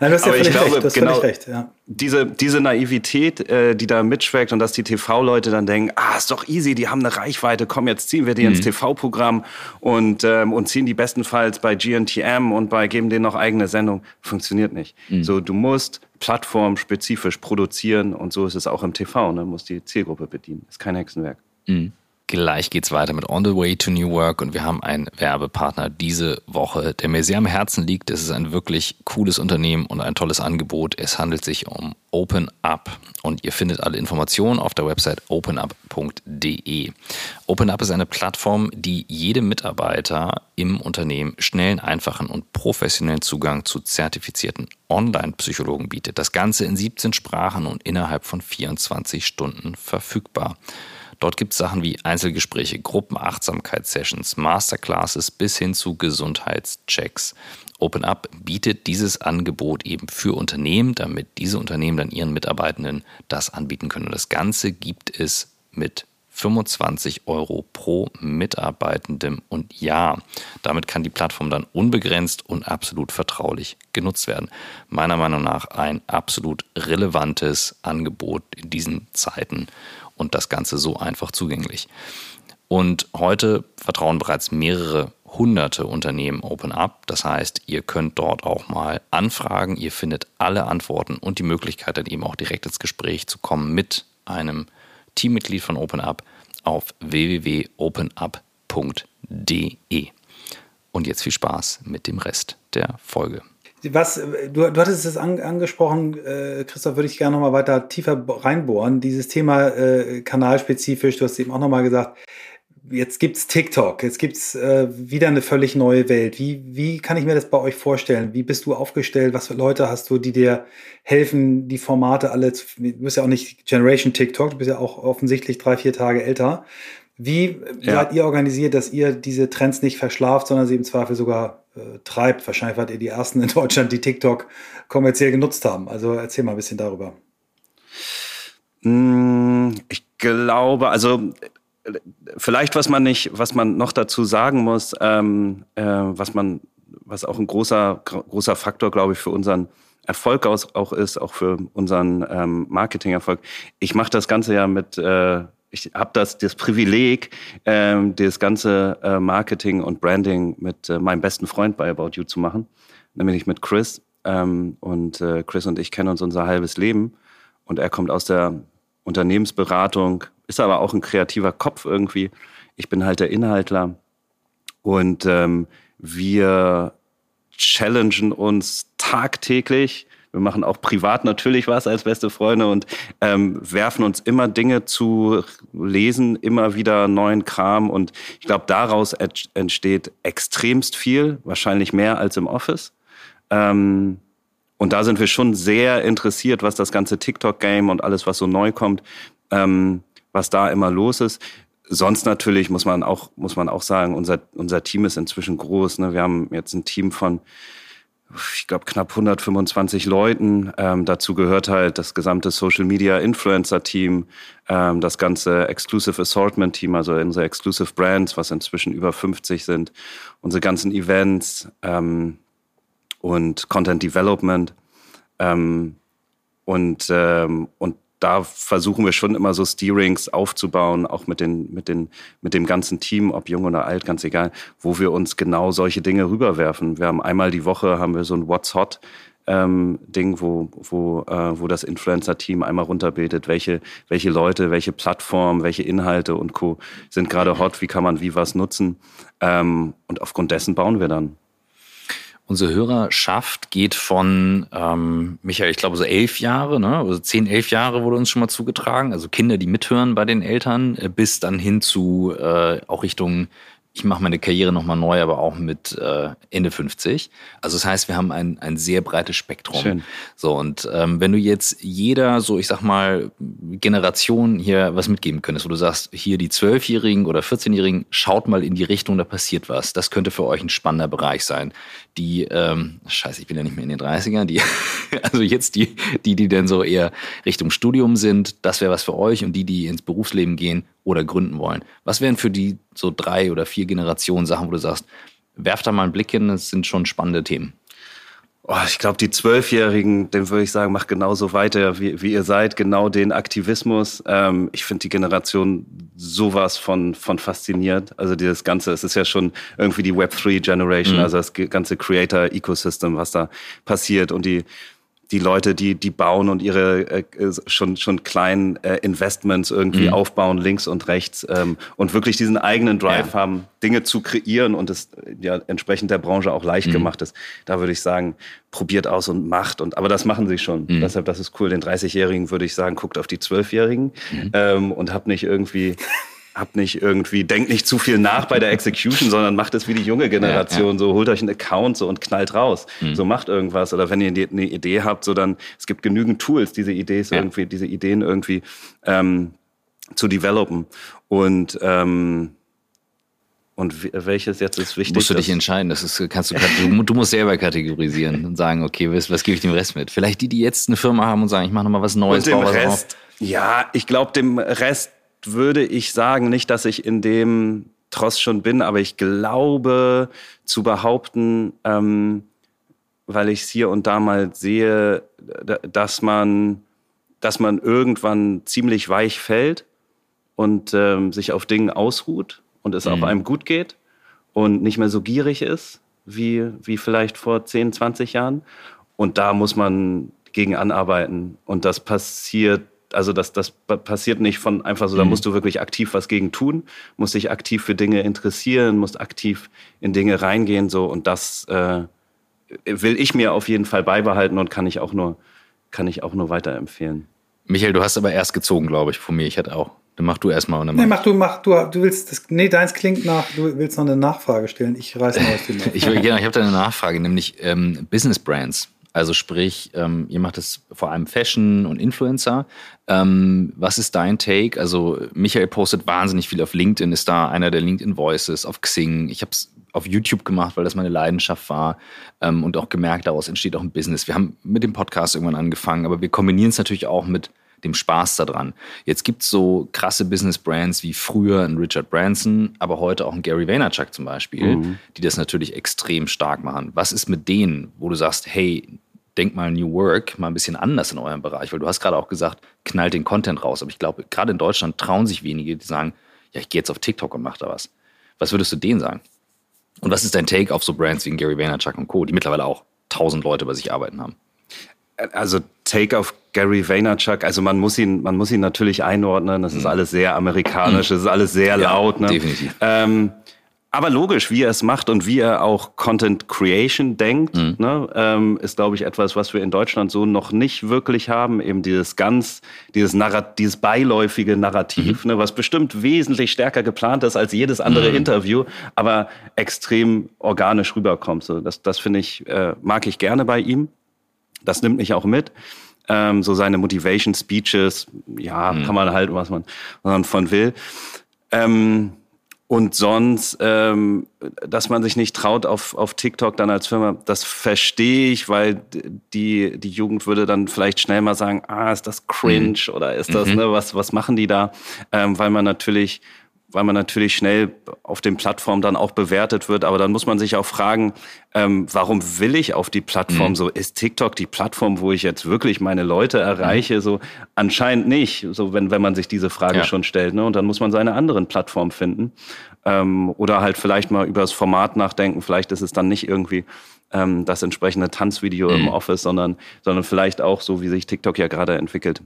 Nein. Du hast ja Aber ich völlig glaube, recht. Du hast genau- völlig recht. Ja. diese, diese Naivität, äh, die da mitschweckt und dass die TV-Leute dann denken, ah, ist doch easy, die haben eine Reichweite, komm, jetzt ziehen wir die ins TV-Programm und, ähm, und ziehen die bestenfalls bei GNTM und bei geben denen noch eigene Sendung. Funktioniert nicht. So, du musst plattformspezifisch produzieren und so ist es auch im TV, ne? Muss die Zielgruppe bedienen. Ist kein Hexenwerk. Gleich geht's weiter mit On the Way to New Work und wir haben einen Werbepartner diese Woche, der mir sehr am Herzen liegt. Es ist ein wirklich cooles Unternehmen und ein tolles Angebot. Es handelt sich um Open Up und ihr findet alle Informationen auf der Website openup.de. Open Up ist eine Plattform, die jedem Mitarbeiter im Unternehmen schnellen, einfachen und professionellen Zugang zu zertifizierten Online-Psychologen bietet. Das Ganze in 17 Sprachen und innerhalb von 24 Stunden verfügbar. Dort gibt es Sachen wie Einzelgespräche, Gruppenachtsamkeitssessions, Masterclasses bis hin zu Gesundheitschecks. OpenUp bietet dieses Angebot eben für Unternehmen, damit diese Unternehmen dann ihren Mitarbeitenden das anbieten können. Und das Ganze gibt es mit 25 Euro pro Mitarbeitendem und Jahr. Damit kann die Plattform dann unbegrenzt und absolut vertraulich genutzt werden. Meiner Meinung nach ein absolut relevantes Angebot in diesen Zeiten und das Ganze so einfach zugänglich. Und heute vertrauen bereits mehrere hunderte Unternehmen OpenUp. Das heißt, ihr könnt dort auch mal anfragen. Ihr findet alle Antworten und die Möglichkeit, dann eben auch direkt ins Gespräch zu kommen mit einem Teammitglied von OpenUp auf www.openup.de. Und jetzt viel Spaß mit dem Rest der Folge. Was, du, du hattest es an, angesprochen, äh, Christoph, würde ich gerne noch mal weiter tiefer bo- reinbohren. Dieses Thema äh, kanalspezifisch, du hast eben auch noch mal gesagt, jetzt gibt's TikTok, jetzt gibt's äh, wieder eine völlig neue Welt. Wie, wie kann ich mir das bei euch vorstellen? Wie bist du aufgestellt? Was für Leute hast du, die dir helfen, die Formate alle zu, du bist ja auch nicht Generation TikTok, du bist ja auch offensichtlich drei, vier Tage älter. Wie Ja. seid ihr organisiert, dass ihr diese Trends nicht verschlaft, sondern sie im Zweifel sogar äh, treibt? Wahrscheinlich wart ihr die ersten in Deutschland, die TikTok kommerziell genutzt haben. Also erzähl mal ein bisschen darüber. Mm, Ich glaube, also vielleicht was man nicht, was man noch dazu sagen muss, ähm, äh, was man, was auch ein großer gro- großer Faktor, glaube ich, für unseren Erfolg aus, auch ist, auch für unseren ähm, Marketingerfolg. Ich mache das Ganze ja mit, äh, ich habe das das Privileg, ähm, das ganze äh, Marketing und Branding mit äh, meinem besten Freund bei About You zu machen, nämlich mit Chris. Ähm, und äh, Chris und ich kennen uns unser halbes Leben. Und er kommt aus der Unternehmensberatung, ist aber auch ein kreativer Kopf irgendwie. Ich bin halt der Inhaltler. Und ähm, wir challengen uns tagtäglich. Wir machen auch privat natürlich was als beste Freunde und ähm, werfen uns immer Dinge zu lesen, immer wieder neuen Kram. Und ich glaube, daraus ent- entsteht extremst viel, wahrscheinlich mehr als im Office. Ähm, und da sind wir schon sehr interessiert, was das ganze TikTok-Game und alles, was so neu kommt, ähm, was da immer los ist. Sonst natürlich muss man auch, muss man auch sagen, unser, unser Team ist inzwischen groß. Ne? Wir haben jetzt ein Team von, ich glaube, knapp 125 Leuten. Ähm, dazu gehört halt das gesamte Social Media Influencer Team, ähm, das ganze Exclusive Assortment Team, also unsere Exclusive Brands, was inzwischen über 50 sind, unsere ganzen Events, ähm, und Content Development. Ähm, und, ähm, und da versuchen wir schon immer so Steerings aufzubauen, auch mit, den, mit, den, mit dem ganzen Team, ob jung oder alt, ganz egal, wo wir uns genau solche Dinge rüberwerfen. Wir haben einmal die Woche haben wir so ein What's Hot ähm, Ding, wo, wo, äh, wo das Influencer-Team einmal runterbetet, welche, welche Leute, welche Plattformen, welche Inhalte und Co. sind gerade hot, wie kann man wie was nutzen. Ähm, und aufgrund dessen bauen wir dann. Unsere Hörerschaft geht von, ähm, Michael, ich glaube so elf Jahre, ne? also zehn, elf Jahre wurde uns schon mal zugetragen, also Kinder, die mithören bei den Eltern, äh, bis dann hin zu äh, auch Richtung, ich mache meine Karriere nochmal neu, aber auch mit äh, Ende 50. Also das heißt, wir haben ein, ein sehr breites Spektrum. Schön. So, und ähm, wenn du jetzt jeder, so ich sag mal, Generation hier was mitgeben könntest, wo du sagst, hier die Zwölfjährigen oder 14-Jährigen, schaut mal in die Richtung, da passiert was. Das könnte für euch ein spannender Bereich sein. Die, ähm, scheiße, ich bin ja nicht mehr in den 30ern, die, (laughs) also jetzt die, die, die dann so eher Richtung Studium sind, das wäre was für euch und die, die ins Berufsleben gehen oder gründen wollen. Was wären für die so drei oder vier Generationen Sachen, wo du sagst, werft da mal einen Blick hin, das sind schon spannende Themen. Oh, ich glaube, die Zwölfjährigen, dem würde ich sagen, macht genauso weiter, wie, wie ihr seid, genau den Aktivismus. Ähm, ich finde die Generation sowas von, von fasziniert. Also dieses Ganze, es ist ja schon irgendwie die Web3-Generation, mhm. also das ganze Creator-Ecosystem, was da passiert und die die Leute, die, die bauen und ihre äh, schon, schon kleinen äh, Investments irgendwie mhm. aufbauen, links und rechts, ähm, und wirklich diesen eigenen Drive ja. haben, Dinge zu kreieren und es ja entsprechend der Branche auch leicht mhm. gemacht ist. Da würde ich sagen, probiert aus und macht. Und, aber das machen sie schon. Mhm. Deshalb, das ist cool. Den 30-Jährigen würde ich sagen, guckt auf die 12-Jährigen mhm. ähm, und habt nicht irgendwie (laughs) habt nicht irgendwie, denkt nicht zu viel nach bei der Execution, sondern macht es wie die junge Generation. Ja, ja. So holt euch einen Account so und knallt raus. Mhm. So macht irgendwas. Oder wenn ihr eine Idee habt, so dann, es gibt genügend Tools, diese Ideen ja. irgendwie, diese Ideen irgendwie ähm, zu developen. Und ähm, und welches jetzt ist wichtig? Musst du dich entscheiden. Das ist, kannst du, du, du musst selber kategorisieren und sagen, okay, was, was gebe ich dem Rest mit? Vielleicht die, die jetzt eine Firma haben und sagen, ich mache nochmal was Neues. Und dem Rest, ja, ich glaube, dem Rest würde ich sagen, nicht, dass ich in dem Tross schon bin, aber ich glaube zu behaupten, ähm, weil ich es hier und da mal sehe, dass man, dass man irgendwann ziemlich weich fällt und ähm, sich auf Dingen ausruht und es mhm. auch einem gut geht und nicht mehr so gierig ist wie, wie vielleicht vor 10, 20 Jahren. Und da muss man gegen anarbeiten. Und das passiert also das, das passiert nicht von einfach so, da mhm. musst du wirklich aktiv was gegen tun, musst dich aktiv für Dinge interessieren, musst aktiv in Dinge reingehen, so und das äh, will ich mir auf jeden Fall beibehalten und kann ich auch nur, kann ich auch nur weiterempfehlen. Michael, du hast aber erst gezogen, glaube ich, von mir. Ich hatte auch. Dann mach du erstmal und dann Nee, mach du, mach du, du willst das, nee, deins klingt nach, du willst noch eine Nachfrage stellen. Ich reiß mal aus dem (laughs) Ich, genau, ich habe da eine Nachfrage, nämlich ähm, Business Brands. Also sprich, ähm, ihr macht es vor allem Fashion und Influencer. Ähm, was ist dein Take? Also Michael postet wahnsinnig viel auf LinkedIn, ist da einer der LinkedIn Voices, auf Xing. Ich habe es auf YouTube gemacht, weil das meine Leidenschaft war ähm, und auch gemerkt, daraus entsteht auch ein Business. Wir haben mit dem Podcast irgendwann angefangen, aber wir kombinieren es natürlich auch mit dem Spaß daran. Jetzt gibt es so krasse Business-Brands wie früher ein Richard Branson, aber heute auch ein Gary Vaynerchuk zum Beispiel, mhm. die das natürlich extrem stark machen. Was ist mit denen, wo du sagst, hey, denk mal New Work mal ein bisschen anders in eurem Bereich, weil du hast gerade auch gesagt, knallt den Content raus. Aber ich glaube, gerade in Deutschland trauen sich wenige, die sagen, ja, ich gehe jetzt auf TikTok und mache da was. Was würdest du denen sagen? Und was ist dein Take auf so Brands wie Gary Vaynerchuk und Co., die mittlerweile auch tausend Leute bei sich arbeiten haben? Also Take auf Gary Vaynerchuk, also man muss ihn, man muss ihn natürlich einordnen. Das ist mhm. alles sehr amerikanisch, das ist alles sehr ja, laut. Ne? Definitiv. Ähm, aber logisch, wie er es macht und wie er auch Content Creation denkt, mhm. ne, ähm, ist, glaube ich, etwas, was wir in Deutschland so noch nicht wirklich haben. Eben dieses ganz, dieses, Narrat dieses beiläufige Narrativ, mhm. ne, was bestimmt wesentlich stärker geplant ist als jedes andere mhm. Interview, aber extrem organisch rüberkommt. So, das, das finde ich, äh, mag ich gerne bei ihm. Das nimmt mich auch mit. Ähm, so seine Motivation Speeches, ja, mhm. kann man halt, was man, was man von will. Ähm, und sonst, ähm, dass man sich nicht traut auf, auf TikTok dann als Firma, das verstehe ich, weil die, die Jugend würde dann vielleicht schnell mal sagen, ah, ist das cringe mhm. oder ist das, mhm. ne, was, was machen die da? Ähm, weil man natürlich weil man natürlich schnell auf den Plattformen dann auch bewertet wird. Aber dann muss man sich auch fragen, ähm, warum will ich auf die Plattform? Mhm. So ist TikTok die Plattform, wo ich jetzt wirklich meine Leute erreiche? Mhm. So anscheinend nicht. So wenn wenn man sich diese Frage ja. schon stellt. Ne? Und dann muss man seine anderen Plattformen finden ähm, oder halt vielleicht mal über das Format nachdenken. Vielleicht ist es dann nicht irgendwie ähm, das entsprechende Tanzvideo mhm. im Office, sondern sondern vielleicht auch so, wie sich TikTok ja gerade entwickelt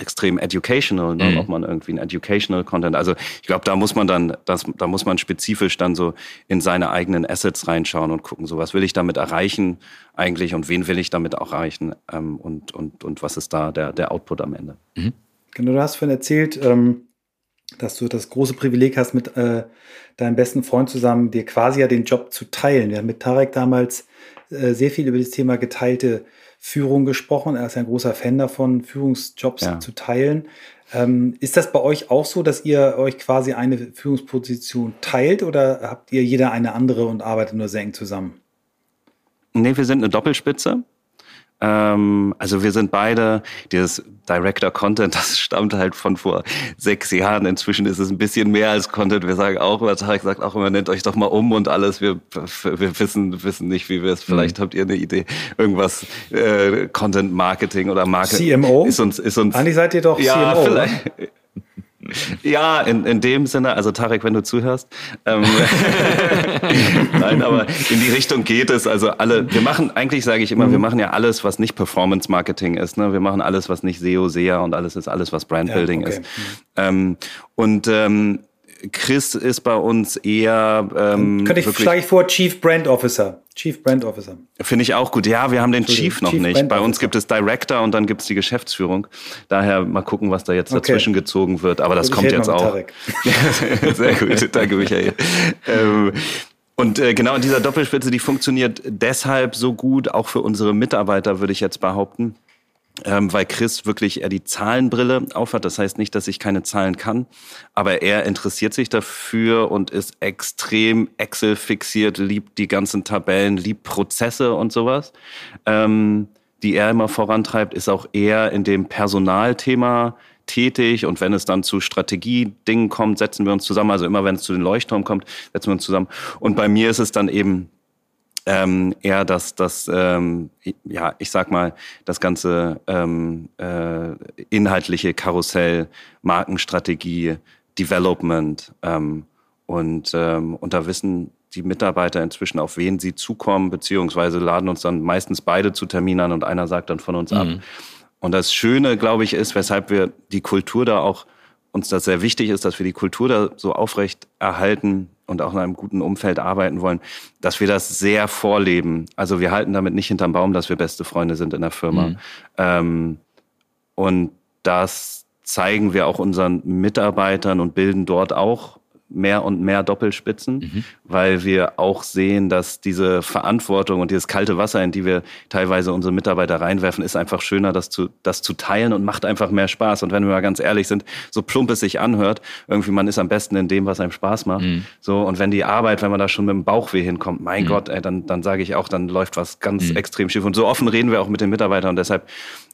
extrem educational, ne? Mhm. ob man irgendwie ein educational Content. Also ich glaube, da muss man dann, das, da muss man spezifisch dann so in seine eigenen Assets reinschauen und gucken, so was will ich damit erreichen eigentlich und wen will ich damit auch erreichen ähm, und, und, und was ist da der, der Output am Ende. Mhm. Genau, du hast vorhin erzählt, ähm, dass du das große Privileg hast, mit äh, deinem besten Freund zusammen dir quasi ja den Job zu teilen. Wir haben mit Tarek damals äh, sehr viel über das Thema geteilte Führung gesprochen. Er ist ein großer Fan davon, Führungsjobs ja. zu teilen. Ähm, ist das bei euch auch so, dass ihr euch quasi eine Führungsposition teilt oder habt ihr jeder eine andere und arbeitet nur sehr eng zusammen? Nee, wir sind eine Doppelspitze. Ähm, also wir sind beide, dieses Director Content, (laughs) das stammt halt von vor sechs Jahren. Inzwischen ist es ein bisschen mehr als Content. Wir sagen auch, immer, Tarek sagt auch immer, nennt euch doch mal um und alles. Wir, wir wissen, wissen nicht, wie wir es. Vielleicht mhm. habt ihr eine Idee. Irgendwas, äh, Content Marketing oder Marketing. CMO? Ist uns, ist uns. Eigentlich seid ihr doch ja, CMO. Vielleicht, ja, in, in dem Sinne, also Tarek, wenn du zuhörst. Ähm, (laughs) (laughs) Nein, aber in die Richtung geht es. Also alle, wir machen, eigentlich sage ich immer, mhm. wir machen ja alles, was nicht Performance Marketing ist. Ne? Wir machen alles, was nicht SEO, SEA und alles ist alles, was Brandbuilding ja, okay. ist. Mhm. Ähm, und ähm, Chris ist bei uns eher. Ähm, Könnte ich schlage ich vor Chief Brand Officer. Chief Brand Officer. Finde ich auch gut. Ja, wir haben den Chief noch Chief nicht. Brand bei uns gibt es Director und dann gibt es die Geschäftsführung. Daher mal gucken, was da jetzt okay. dazwischen gezogen wird. Aber das ich kommt jetzt auch. (laughs) Sehr gut, danke Michael. ähm, und äh, genau dieser Doppelspitze, die funktioniert deshalb so gut, auch für unsere Mitarbeiter, würde ich jetzt behaupten ähm, weil Chris wirklich er die Zahlenbrille aufhat. Das heißt nicht, dass ich keine Zahlen kann, aber er interessiert sich dafür und ist extrem Excel fixiert, liebt die ganzen Tabellen, liebt Prozesse und sowas, ähm, die er immer vorantreibt, ist auch eher in dem Personalthema tätig und wenn es dann zu Strategiedingen kommt, setzen wir uns zusammen. Also immer wenn es zu den Leuchtturmen kommt, setzen wir uns zusammen. Und bei mir ist es dann eben ähm, eher das, das ähm, ja, ich sag mal, das ganze ähm, äh, inhaltliche Karussell, Markenstrategie, Development ähm, und, ähm, und da wissen die Mitarbeiter inzwischen, auf wen sie zukommen, beziehungsweise laden uns dann meistens beide zu Terminen an und einer sagt dann von uns mhm. ab. Und das Schöne, glaube ich, ist, weshalb wir die Kultur da auch uns das sehr wichtig ist, dass wir die Kultur da so aufrecht erhalten und auch in einem guten Umfeld arbeiten wollen, dass wir das sehr vorleben. Also wir halten damit nicht hinterm Baum, dass wir beste Freunde sind in der Firma. Mhm. Ähm, und das zeigen wir auch unseren Mitarbeitern und bilden dort auch mehr und mehr Doppelspitzen, mhm. weil wir auch sehen, dass diese Verantwortung und dieses kalte Wasser, in die wir teilweise unsere Mitarbeiter reinwerfen, ist einfach schöner, das zu, das zu teilen und macht einfach mehr Spaß. Und wenn wir mal ganz ehrlich sind, so plump es sich anhört, irgendwie man ist am besten in dem, was einem Spaß macht. Mhm. So, und wenn die Arbeit, wenn man da schon mit dem Bauchweh hinkommt, mein mhm. Gott, ey, dann, dann sage ich auch, dann läuft was ganz mhm. extrem schief. Und so offen reden wir auch mit den Mitarbeitern und deshalb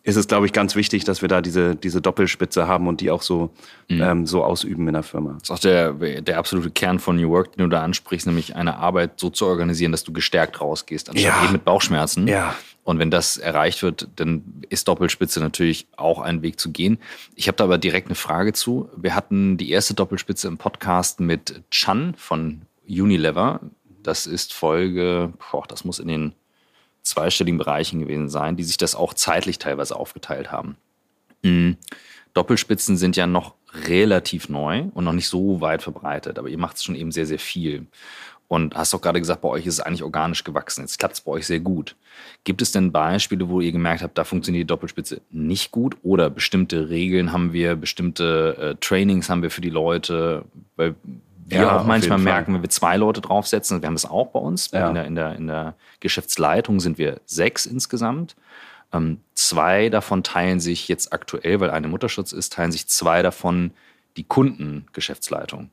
ist es, glaube ich, ganz wichtig, dass wir da diese, diese Doppelspitze haben und die auch so, mhm. ähm, so ausüben in der Firma. Das ist auch der, der absolute Kern von New Work, den du da ansprichst, nämlich eine Arbeit so zu organisieren, dass du gestärkt rausgehst, anstatt ja. eben mit Bauchschmerzen. Ja. Und wenn das erreicht wird, dann ist Doppelspitze natürlich auch ein Weg zu gehen. Ich habe da aber direkt eine Frage zu. Wir hatten die erste Doppelspitze im Podcast mit Chan von Unilever. Das ist Folge, boah, das muss in den zweistelligen Bereichen gewesen sein, die sich das auch zeitlich teilweise aufgeteilt haben. Mhm. Doppelspitzen sind ja noch relativ neu und noch nicht so weit verbreitet, aber ihr macht es schon eben sehr, sehr viel. Und hast doch gerade gesagt, bei euch ist es eigentlich organisch gewachsen. Jetzt klappt es bei euch sehr gut. Gibt es denn Beispiele, wo ihr gemerkt habt, da funktioniert die Doppelspitze nicht gut oder bestimmte Regeln haben wir, bestimmte äh, Trainings haben wir für die Leute? Weil wir ja, auch manchmal merken, wenn wir zwei Leute draufsetzen, wir haben das auch bei uns, ja. in, der, in, der, in der Geschäftsleitung sind wir sechs insgesamt. Ähm, zwei davon teilen sich jetzt aktuell, weil eine Mutterschutz ist, teilen sich zwei davon die Kundengeschäftsleitung.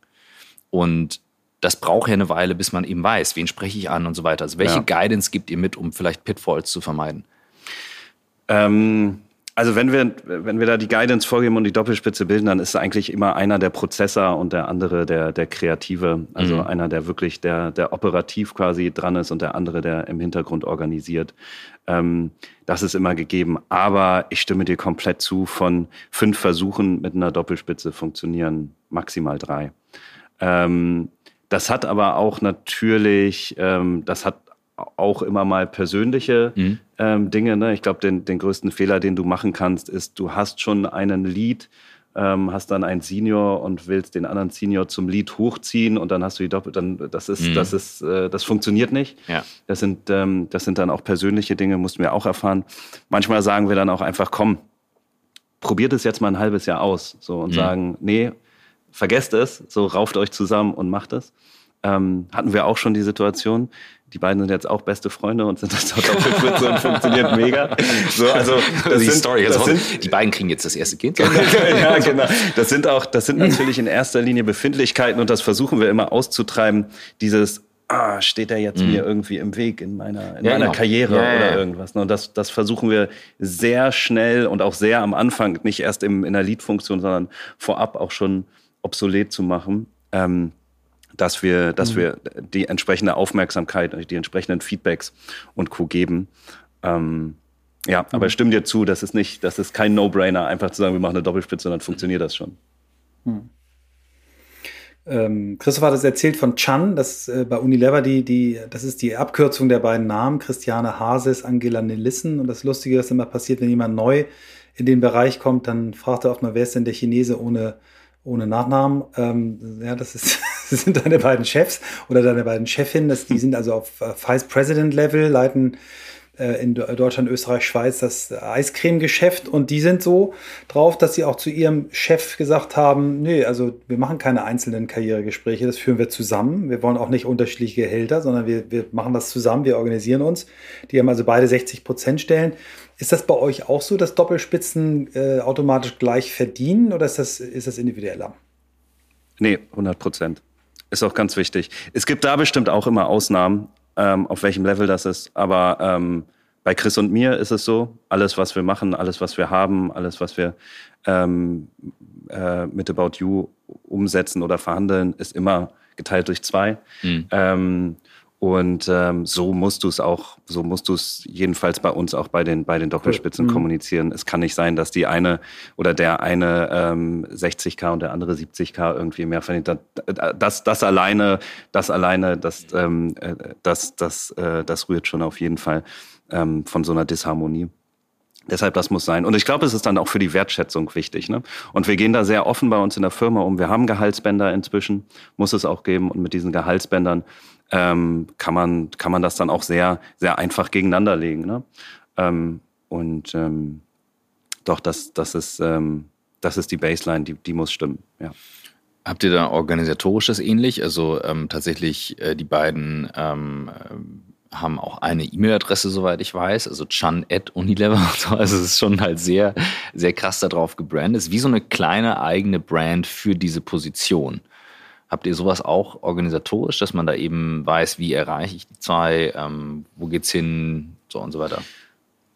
Und das braucht ja eine Weile, bis man eben weiß, wen spreche ich an und so weiter. Also welche ja. Guidance gibt ihr mit, um vielleicht Pitfalls zu vermeiden? Ähm, also wenn wir, wenn wir da die Guidance vorgeben und die Doppelspitze bilden, dann ist eigentlich immer einer der Prozessor und der andere der, der Kreative. Also mhm. einer, der wirklich der, der operativ quasi dran ist und der andere, der im Hintergrund organisiert. Ähm, das ist immer gegeben. Aber ich stimme dir komplett zu, von fünf Versuchen mit einer Doppelspitze funktionieren maximal drei. Ähm, das hat aber auch natürlich, ähm, das hat auch immer mal persönliche mhm. Ähm, Dinge. Ne? Ich glaube, den, den größten Fehler, den du machen kannst, ist, du hast schon einen Lead, ähm, hast dann einen Senior und willst den anderen Senior zum Lead hochziehen und dann hast du die Doppel, dann das ist, mhm. das ist, äh, das funktioniert nicht. Ja. Das sind, ähm, das sind dann auch persönliche Dinge, mussten wir auch erfahren. Manchmal sagen wir dann auch einfach, komm, probiert es jetzt mal ein halbes Jahr aus, so und mhm. sagen, nee, vergesst es, so rauft euch zusammen und macht es. Ähm, hatten wir auch schon die Situation die beiden sind jetzt auch beste Freunde und sind das Doppelspitze und funktioniert mega. So, also (laughs) das die sind, Story das sind, die beiden kriegen jetzt das erste Kind. (laughs) ja, genau. Das sind auch, das sind natürlich in erster Linie Befindlichkeiten und das versuchen wir immer auszutreiben. Dieses ah, steht er jetzt mhm. mir irgendwie im Weg in meiner, in ja, meiner genau. Karriere ja, oder irgendwas. Ne? Und das, das versuchen wir sehr schnell und auch sehr am Anfang, nicht erst im, in der Lead-Funktion, sondern vorab auch schon obsolet zu machen. Ähm, dass wir, dass mhm. wir die entsprechende Aufmerksamkeit, die entsprechenden Feedbacks und Co. geben. Ähm, ja, mhm. aber ich stimme dir zu, das ist nicht, das ist kein No-Brainer, einfach zu sagen, wir machen eine Doppelspitze, dann funktioniert das schon. Mhm. Ähm, Christoph hat es erzählt von Chan, das äh, bei Unilever die, die, das ist die Abkürzung der beiden Namen, Christiane Hases, Angela Nelissen. Und das Lustige, was immer passiert, wenn jemand neu in den Bereich kommt, dann fragt er oft mal, wer ist denn der Chinese ohne, ohne Nachnamen? Ähm, ja, das, ist, das (laughs) sind deine beiden Chefs oder deine beiden Chefinnen. Das, die sind also auf äh, Vice President Level, leiten äh, in Deutschland, Österreich, Schweiz das Eiscreme-Geschäft und die sind so drauf, dass sie auch zu ihrem Chef gesagt haben, nee, also wir machen keine einzelnen Karrieregespräche, das führen wir zusammen. Wir wollen auch nicht unterschiedliche Gehälter, sondern wir, wir machen das zusammen, wir organisieren uns. Die haben also beide 60 Prozent Stellen. Ist das bei euch auch so, dass Doppelspitzen äh, automatisch gleich verdienen oder ist das, ist das individueller? Nee, 100 Prozent. Ist auch ganz wichtig. Es gibt da bestimmt auch immer Ausnahmen ähm, auf welchem Level das ist. Aber ähm, bei Chris und mir ist es so, alles, was wir machen, alles, was wir haben, alles, was wir ähm, äh, mit About You umsetzen oder verhandeln, ist immer geteilt durch zwei. Mhm. Und ähm, so musst du es auch, so musst du es jedenfalls bei uns auch bei den bei den Doppelspitzen mhm. kommunizieren. Es kann nicht sein, dass die eine oder der eine ähm, 60k und der andere 70k irgendwie mehr verdient. Das, das alleine, das alleine, das, ähm, äh, das, das, äh, das rührt schon auf jeden Fall ähm, von so einer Disharmonie. Deshalb, das muss sein. Und ich glaube, es ist dann auch für die Wertschätzung wichtig. Ne? Und wir gehen da sehr offen bei uns in der Firma um. Wir haben Gehaltsbänder inzwischen, muss es auch geben. Und mit diesen Gehaltsbändern ähm, kann, man, kann man das dann auch sehr, sehr einfach gegeneinander legen. Ne? Ähm, und ähm, doch, das, das, ist, ähm, das ist die Baseline, die, die muss stimmen. Ja. Habt ihr da organisatorisches ähnlich? Also ähm, tatsächlich äh, die beiden ähm, haben auch eine E-Mail-Adresse, soweit ich weiß, also chan at Unilever. Also es ist schon halt sehr, sehr krass darauf gebrandet. Es ist wie so eine kleine eigene Brand für diese Position. Habt ihr sowas auch organisatorisch, dass man da eben weiß, wie erreiche ich die zwei, ähm, wo geht's hin, so und so weiter?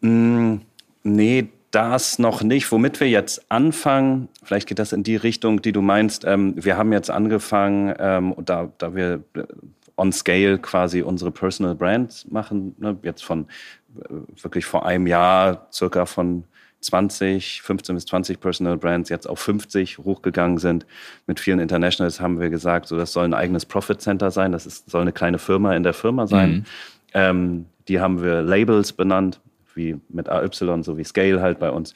Mm, nee, das noch nicht. Womit wir jetzt anfangen, vielleicht geht das in die Richtung, die du meinst. Ähm, wir haben jetzt angefangen, ähm, da, da wir äh, on scale quasi unsere Personal Brands machen, ne, jetzt von äh, wirklich vor einem Jahr circa von 20, 15 bis 20 Personal Brands jetzt auf 50 hochgegangen sind. Mit vielen Internationals haben wir gesagt, so das soll ein eigenes Profit Center sein, das ist, soll eine kleine Firma in der Firma sein. Mhm. Ähm, die haben wir Labels benannt, wie mit AY, so wie Scale halt bei uns.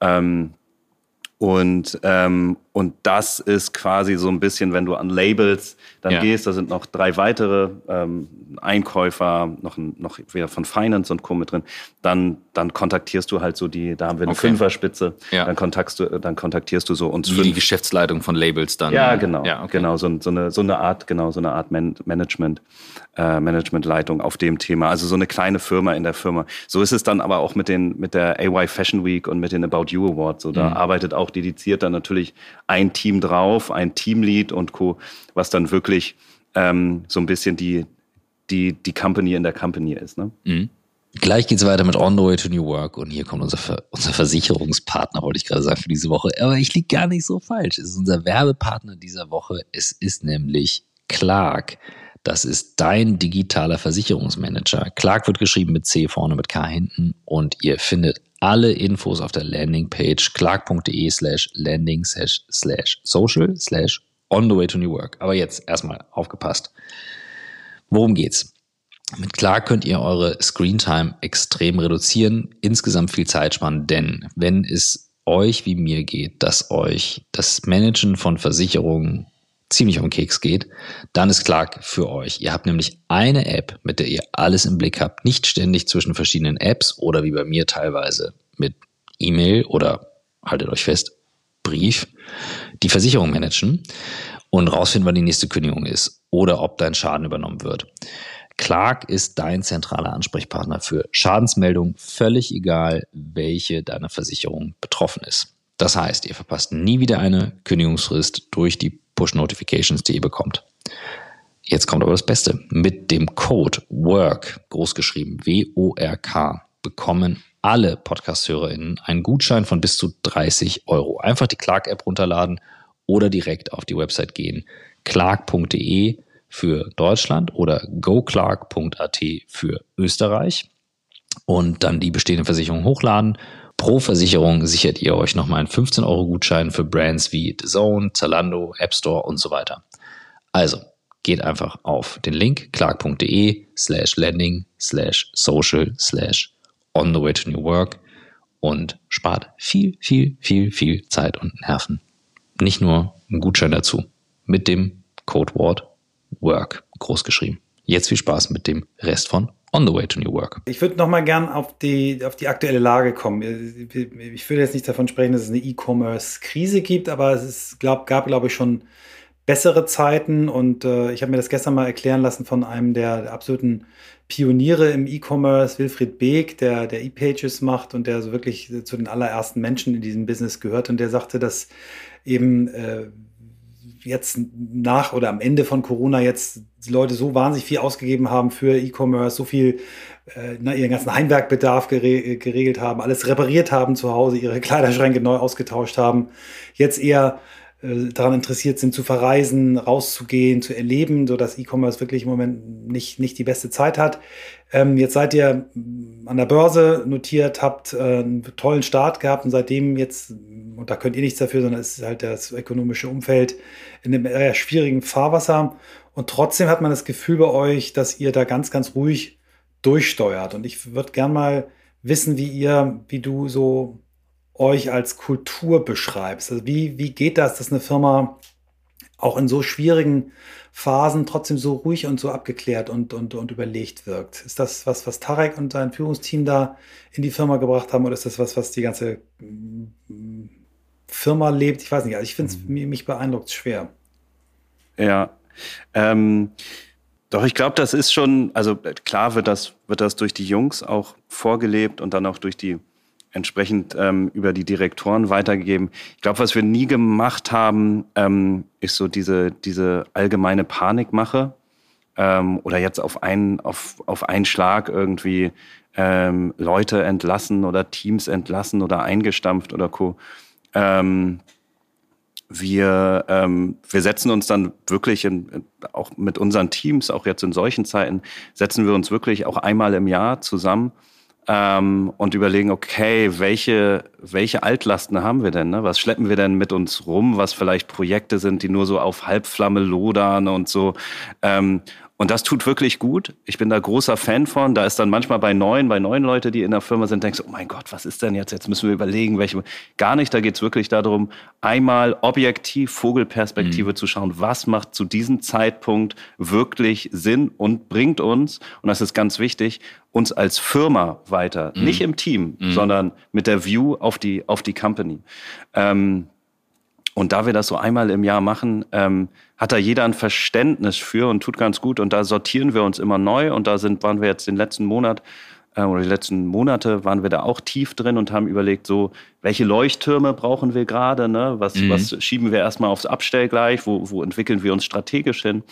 Ähm, und, ähm, und das ist quasi so ein bisschen, wenn du an Labels dann ja. gehst, da sind noch drei weitere ähm, Einkäufer, noch, noch wieder von Finance und Co. mit drin, dann, dann kontaktierst du halt so die, da haben wir eine okay. Fünferspitze, ja. dann, kontaktst du, dann kontaktierst du so uns fünf. die Geschäftsleitung von Labels dann. Ja, genau, ja, okay. genau, so, so, eine, so eine Art, genau, so eine Art Man Management, äh, Managementleitung auf dem Thema, also so eine kleine Firma in der Firma. So ist es dann aber auch mit den, mit der AY Fashion Week und mit den About You Awards, so da mhm. arbeitet auch dediziert dann natürlich ein Team drauf, ein Teamlead und Co., was dann wirklich ähm, so ein bisschen die, die, die Company in der Company ist. Ne? Mhm. Gleich geht's weiter mit On the Way to New Work und hier kommt unser, Ver unser Versicherungspartner, wollte ich gerade sagen, für diese Woche. Aber ich liege gar nicht so falsch. Es ist unser Werbepartner dieser Woche. Es ist nämlich Clark. Das ist dein digitaler Versicherungsmanager. Clark wird geschrieben mit C vorne, mit K hinten und ihr findet alle Infos auf der Landingpage clark.de slash landing slash social slash on the way to new work. Aber jetzt erstmal aufgepasst. Worum geht's? Mit Clark könnt ihr eure Screentime extrem reduzieren, insgesamt viel Zeit sparen, denn wenn es euch wie mir geht, dass euch das Managen von Versicherungen ziemlich um Keks geht, dann ist Clark für euch. Ihr habt nämlich eine App, mit der ihr alles im Blick habt, nicht ständig zwischen verschiedenen Apps oder wie bei mir teilweise mit E-Mail oder haltet euch fest, Brief, die Versicherung managen und rausfinden, wann die nächste Kündigung ist oder ob dein Schaden übernommen wird. Clark ist dein zentraler Ansprechpartner für Schadensmeldungen, völlig egal, welche deiner Versicherung betroffen ist. Das heißt, ihr verpasst nie wieder eine Kündigungsfrist durch die Push-Notifications, die ihr bekommt. Jetzt kommt aber das Beste. Mit dem Code WORK, großgeschrieben W-O-R-K, bekommen alle Podcast-HörerInnen einen Gutschein von bis zu 30 Euro. Einfach die Clark-App runterladen oder direkt auf die Website gehen. clark.de für Deutschland oder goclark.at für Österreich und dann die bestehende Versicherung hochladen. Pro Versicherung sichert ihr euch nochmal einen 15 Euro Gutschein für Brands wie The Zone, Zalando, App Store und so weiter. Also, geht einfach auf den Link clark.de slash landing slash social slash on the way to new work und spart viel, viel, viel, viel Zeit und Nerven. Nicht nur ein Gutschein dazu mit dem Codewort Work groß geschrieben. Jetzt viel Spaß mit dem Rest von On the Way to New Work. Ich würde noch mal gern auf die, auf die aktuelle Lage kommen. Ich würde jetzt nicht davon sprechen, dass es eine E-Commerce-Krise gibt, aber es ist, glaub, gab, glaube ich, schon bessere Zeiten und äh, ich habe mir das gestern mal erklären lassen von einem der, der absoluten Pioniere im E-Commerce, Wilfried Beek, der der E-Pages macht und der so wirklich zu den allerersten Menschen in diesem Business gehört und der sagte, dass eben äh, jetzt nach oder am Ende von Corona jetzt die Leute so wahnsinnig viel ausgegeben haben für E-Commerce, so viel äh, ihren ganzen Heimwerkbedarf gere geregelt haben, alles repariert haben zu Hause, ihre (laughs) Kleiderschränke neu ausgetauscht haben, jetzt eher äh, daran interessiert sind, zu verreisen, rauszugehen, zu erleben, so dass E-Commerce wirklich im Moment nicht, nicht die beste Zeit hat. Ähm, jetzt seid ihr an der Börse notiert, habt äh, einen tollen Start gehabt und seitdem jetzt, und da könnt ihr nichts dafür, sondern es ist halt das ökonomische Umfeld in einem eher schwierigen Fahrwasser. Und trotzdem hat man das Gefühl bei euch, dass ihr da ganz, ganz ruhig durchsteuert. Und ich würde gern mal wissen, wie ihr, wie du so euch als Kultur beschreibst. Also wie, wie geht das, dass eine Firma auch in so schwierigen Phasen trotzdem so ruhig und so abgeklärt und, und, und überlegt wirkt? Ist das was, was Tarek und sein Führungsteam da in die Firma gebracht haben oder ist das was, was die ganze Firma lebt? Ich weiß nicht. Also ich finde es, mhm. mich beeindruckt schwer. Ja. Ähm, doch, ich glaube, das ist schon, also klar wird das, wird das durch die Jungs auch vorgelebt und dann auch durch die entsprechend ähm, über die Direktoren weitergegeben. Ich glaube, was wir nie gemacht haben, ähm, ist so diese, diese allgemeine Panikmache ähm, oder jetzt auf einen, auf, auf einen Schlag irgendwie ähm, Leute entlassen oder Teams entlassen oder eingestampft oder co. Ähm, wir, ähm, wir setzen uns dann wirklich in, auch mit unseren Teams, auch jetzt in solchen Zeiten, setzen wir uns wirklich auch einmal im Jahr zusammen ähm, und überlegen, okay, welche, welche Altlasten haben wir denn? Ne? Was schleppen wir denn mit uns rum? Was vielleicht Projekte sind, die nur so auf Halbflamme lodern und so. Ähm, und das tut wirklich gut. Ich bin da großer Fan von. Da ist dann manchmal bei neuen, bei neuen Leute, die in der Firma sind, denkst du, oh mein Gott, was ist denn jetzt? Jetzt müssen wir überlegen, welche. Gar nicht. Da geht's wirklich darum, einmal objektiv Vogelperspektive mhm. zu schauen, was macht zu diesem Zeitpunkt wirklich Sinn und bringt uns, und das ist ganz wichtig, uns als Firma weiter. Mhm. Nicht im Team, mhm. sondern mit der View auf die, auf die Company. Ähm, und da wir das so einmal im Jahr machen, ähm, hat da jeder ein Verständnis für und tut ganz gut. Und da sortieren wir uns immer neu. Und da sind, waren wir jetzt den letzten Monat äh, oder die letzten Monate waren wir da auch tief drin und haben überlegt, so, welche Leuchttürme brauchen wir gerade? Ne? Was, mhm. was schieben wir erstmal aufs Abstellgleich? Wo, wo entwickeln wir uns strategisch hin?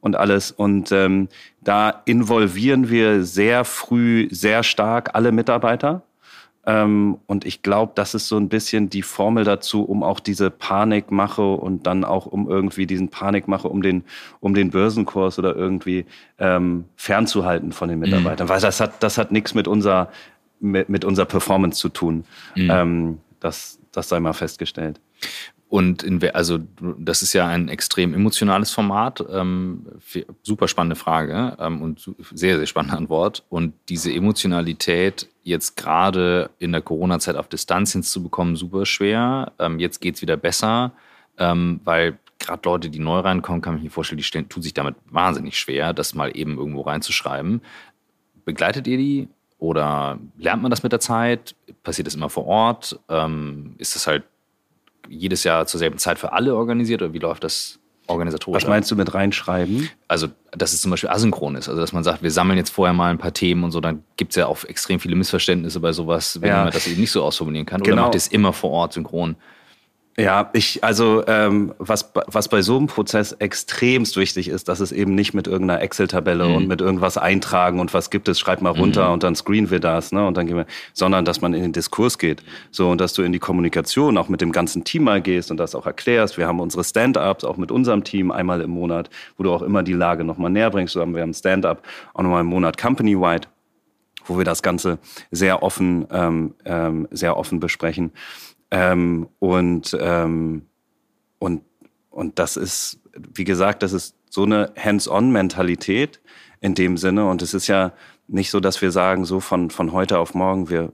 Und alles. Und ähm, da involvieren wir sehr früh, sehr stark alle Mitarbeiter. Ähm, und ich glaube, das ist so ein bisschen die Formel dazu, um auch diese Panikmache und dann auch um irgendwie diesen Panikmache um den, um den Börsenkurs oder irgendwie ähm, fernzuhalten von den Mitarbeitern. Mhm. Weil das hat, das hat nichts mit unserer, mit, mit unserer Performance zu tun. Mhm. Ähm, das, das sei mal festgestellt. Und in, also das ist ja ein extrem emotionales Format. Ähm, super spannende Frage ähm, und sehr, sehr spannende Antwort. Und diese Emotionalität jetzt gerade in der Corona-Zeit auf Distanz hinzubekommen, super schwer. Ähm, jetzt geht's wieder besser, ähm, weil gerade Leute, die neu reinkommen, kann ich mir vorstellen, die tun sich damit wahnsinnig schwer, das mal eben irgendwo reinzuschreiben. Begleitet ihr die oder lernt man das mit der Zeit? Passiert das immer vor Ort? Ähm, ist das halt jedes Jahr zur selben Zeit für alle organisiert oder wie läuft das organisatorisch? Was meinst du mit reinschreiben? Also, dass es zum Beispiel asynchron ist. Also, dass man sagt, wir sammeln jetzt vorher mal ein paar Themen und so, dann gibt es ja auch extrem viele Missverständnisse bei sowas, wenn ja. man das eben nicht so ausformulieren kann. Genau. Oder macht es immer vor Ort synchron? Ja, ich, also ähm, was, was bei so einem Prozess extremst wichtig ist, dass es eben nicht mit irgendeiner Excel-Tabelle mhm. und mit irgendwas eintragen und was gibt es, schreib mal runter mhm. und dann screenen wir das, ne? Und dann gehen wir, sondern dass man in den Diskurs geht. So und dass du in die Kommunikation auch mit dem ganzen Team mal gehst und das auch erklärst. Wir haben unsere Stand-ups auch mit unserem Team einmal im Monat, wo du auch immer die Lage nochmal näher bringst. So haben wir ein Stand-up auch nochmal im Monat company-wide, wo wir das Ganze sehr offen, ähm, ähm, sehr offen besprechen. Ähm, und, ähm, und, und das ist, wie gesagt, das ist so eine Hands-on-Mentalität in dem Sinne. Und es ist ja nicht so, dass wir sagen, so von, von heute auf morgen, wir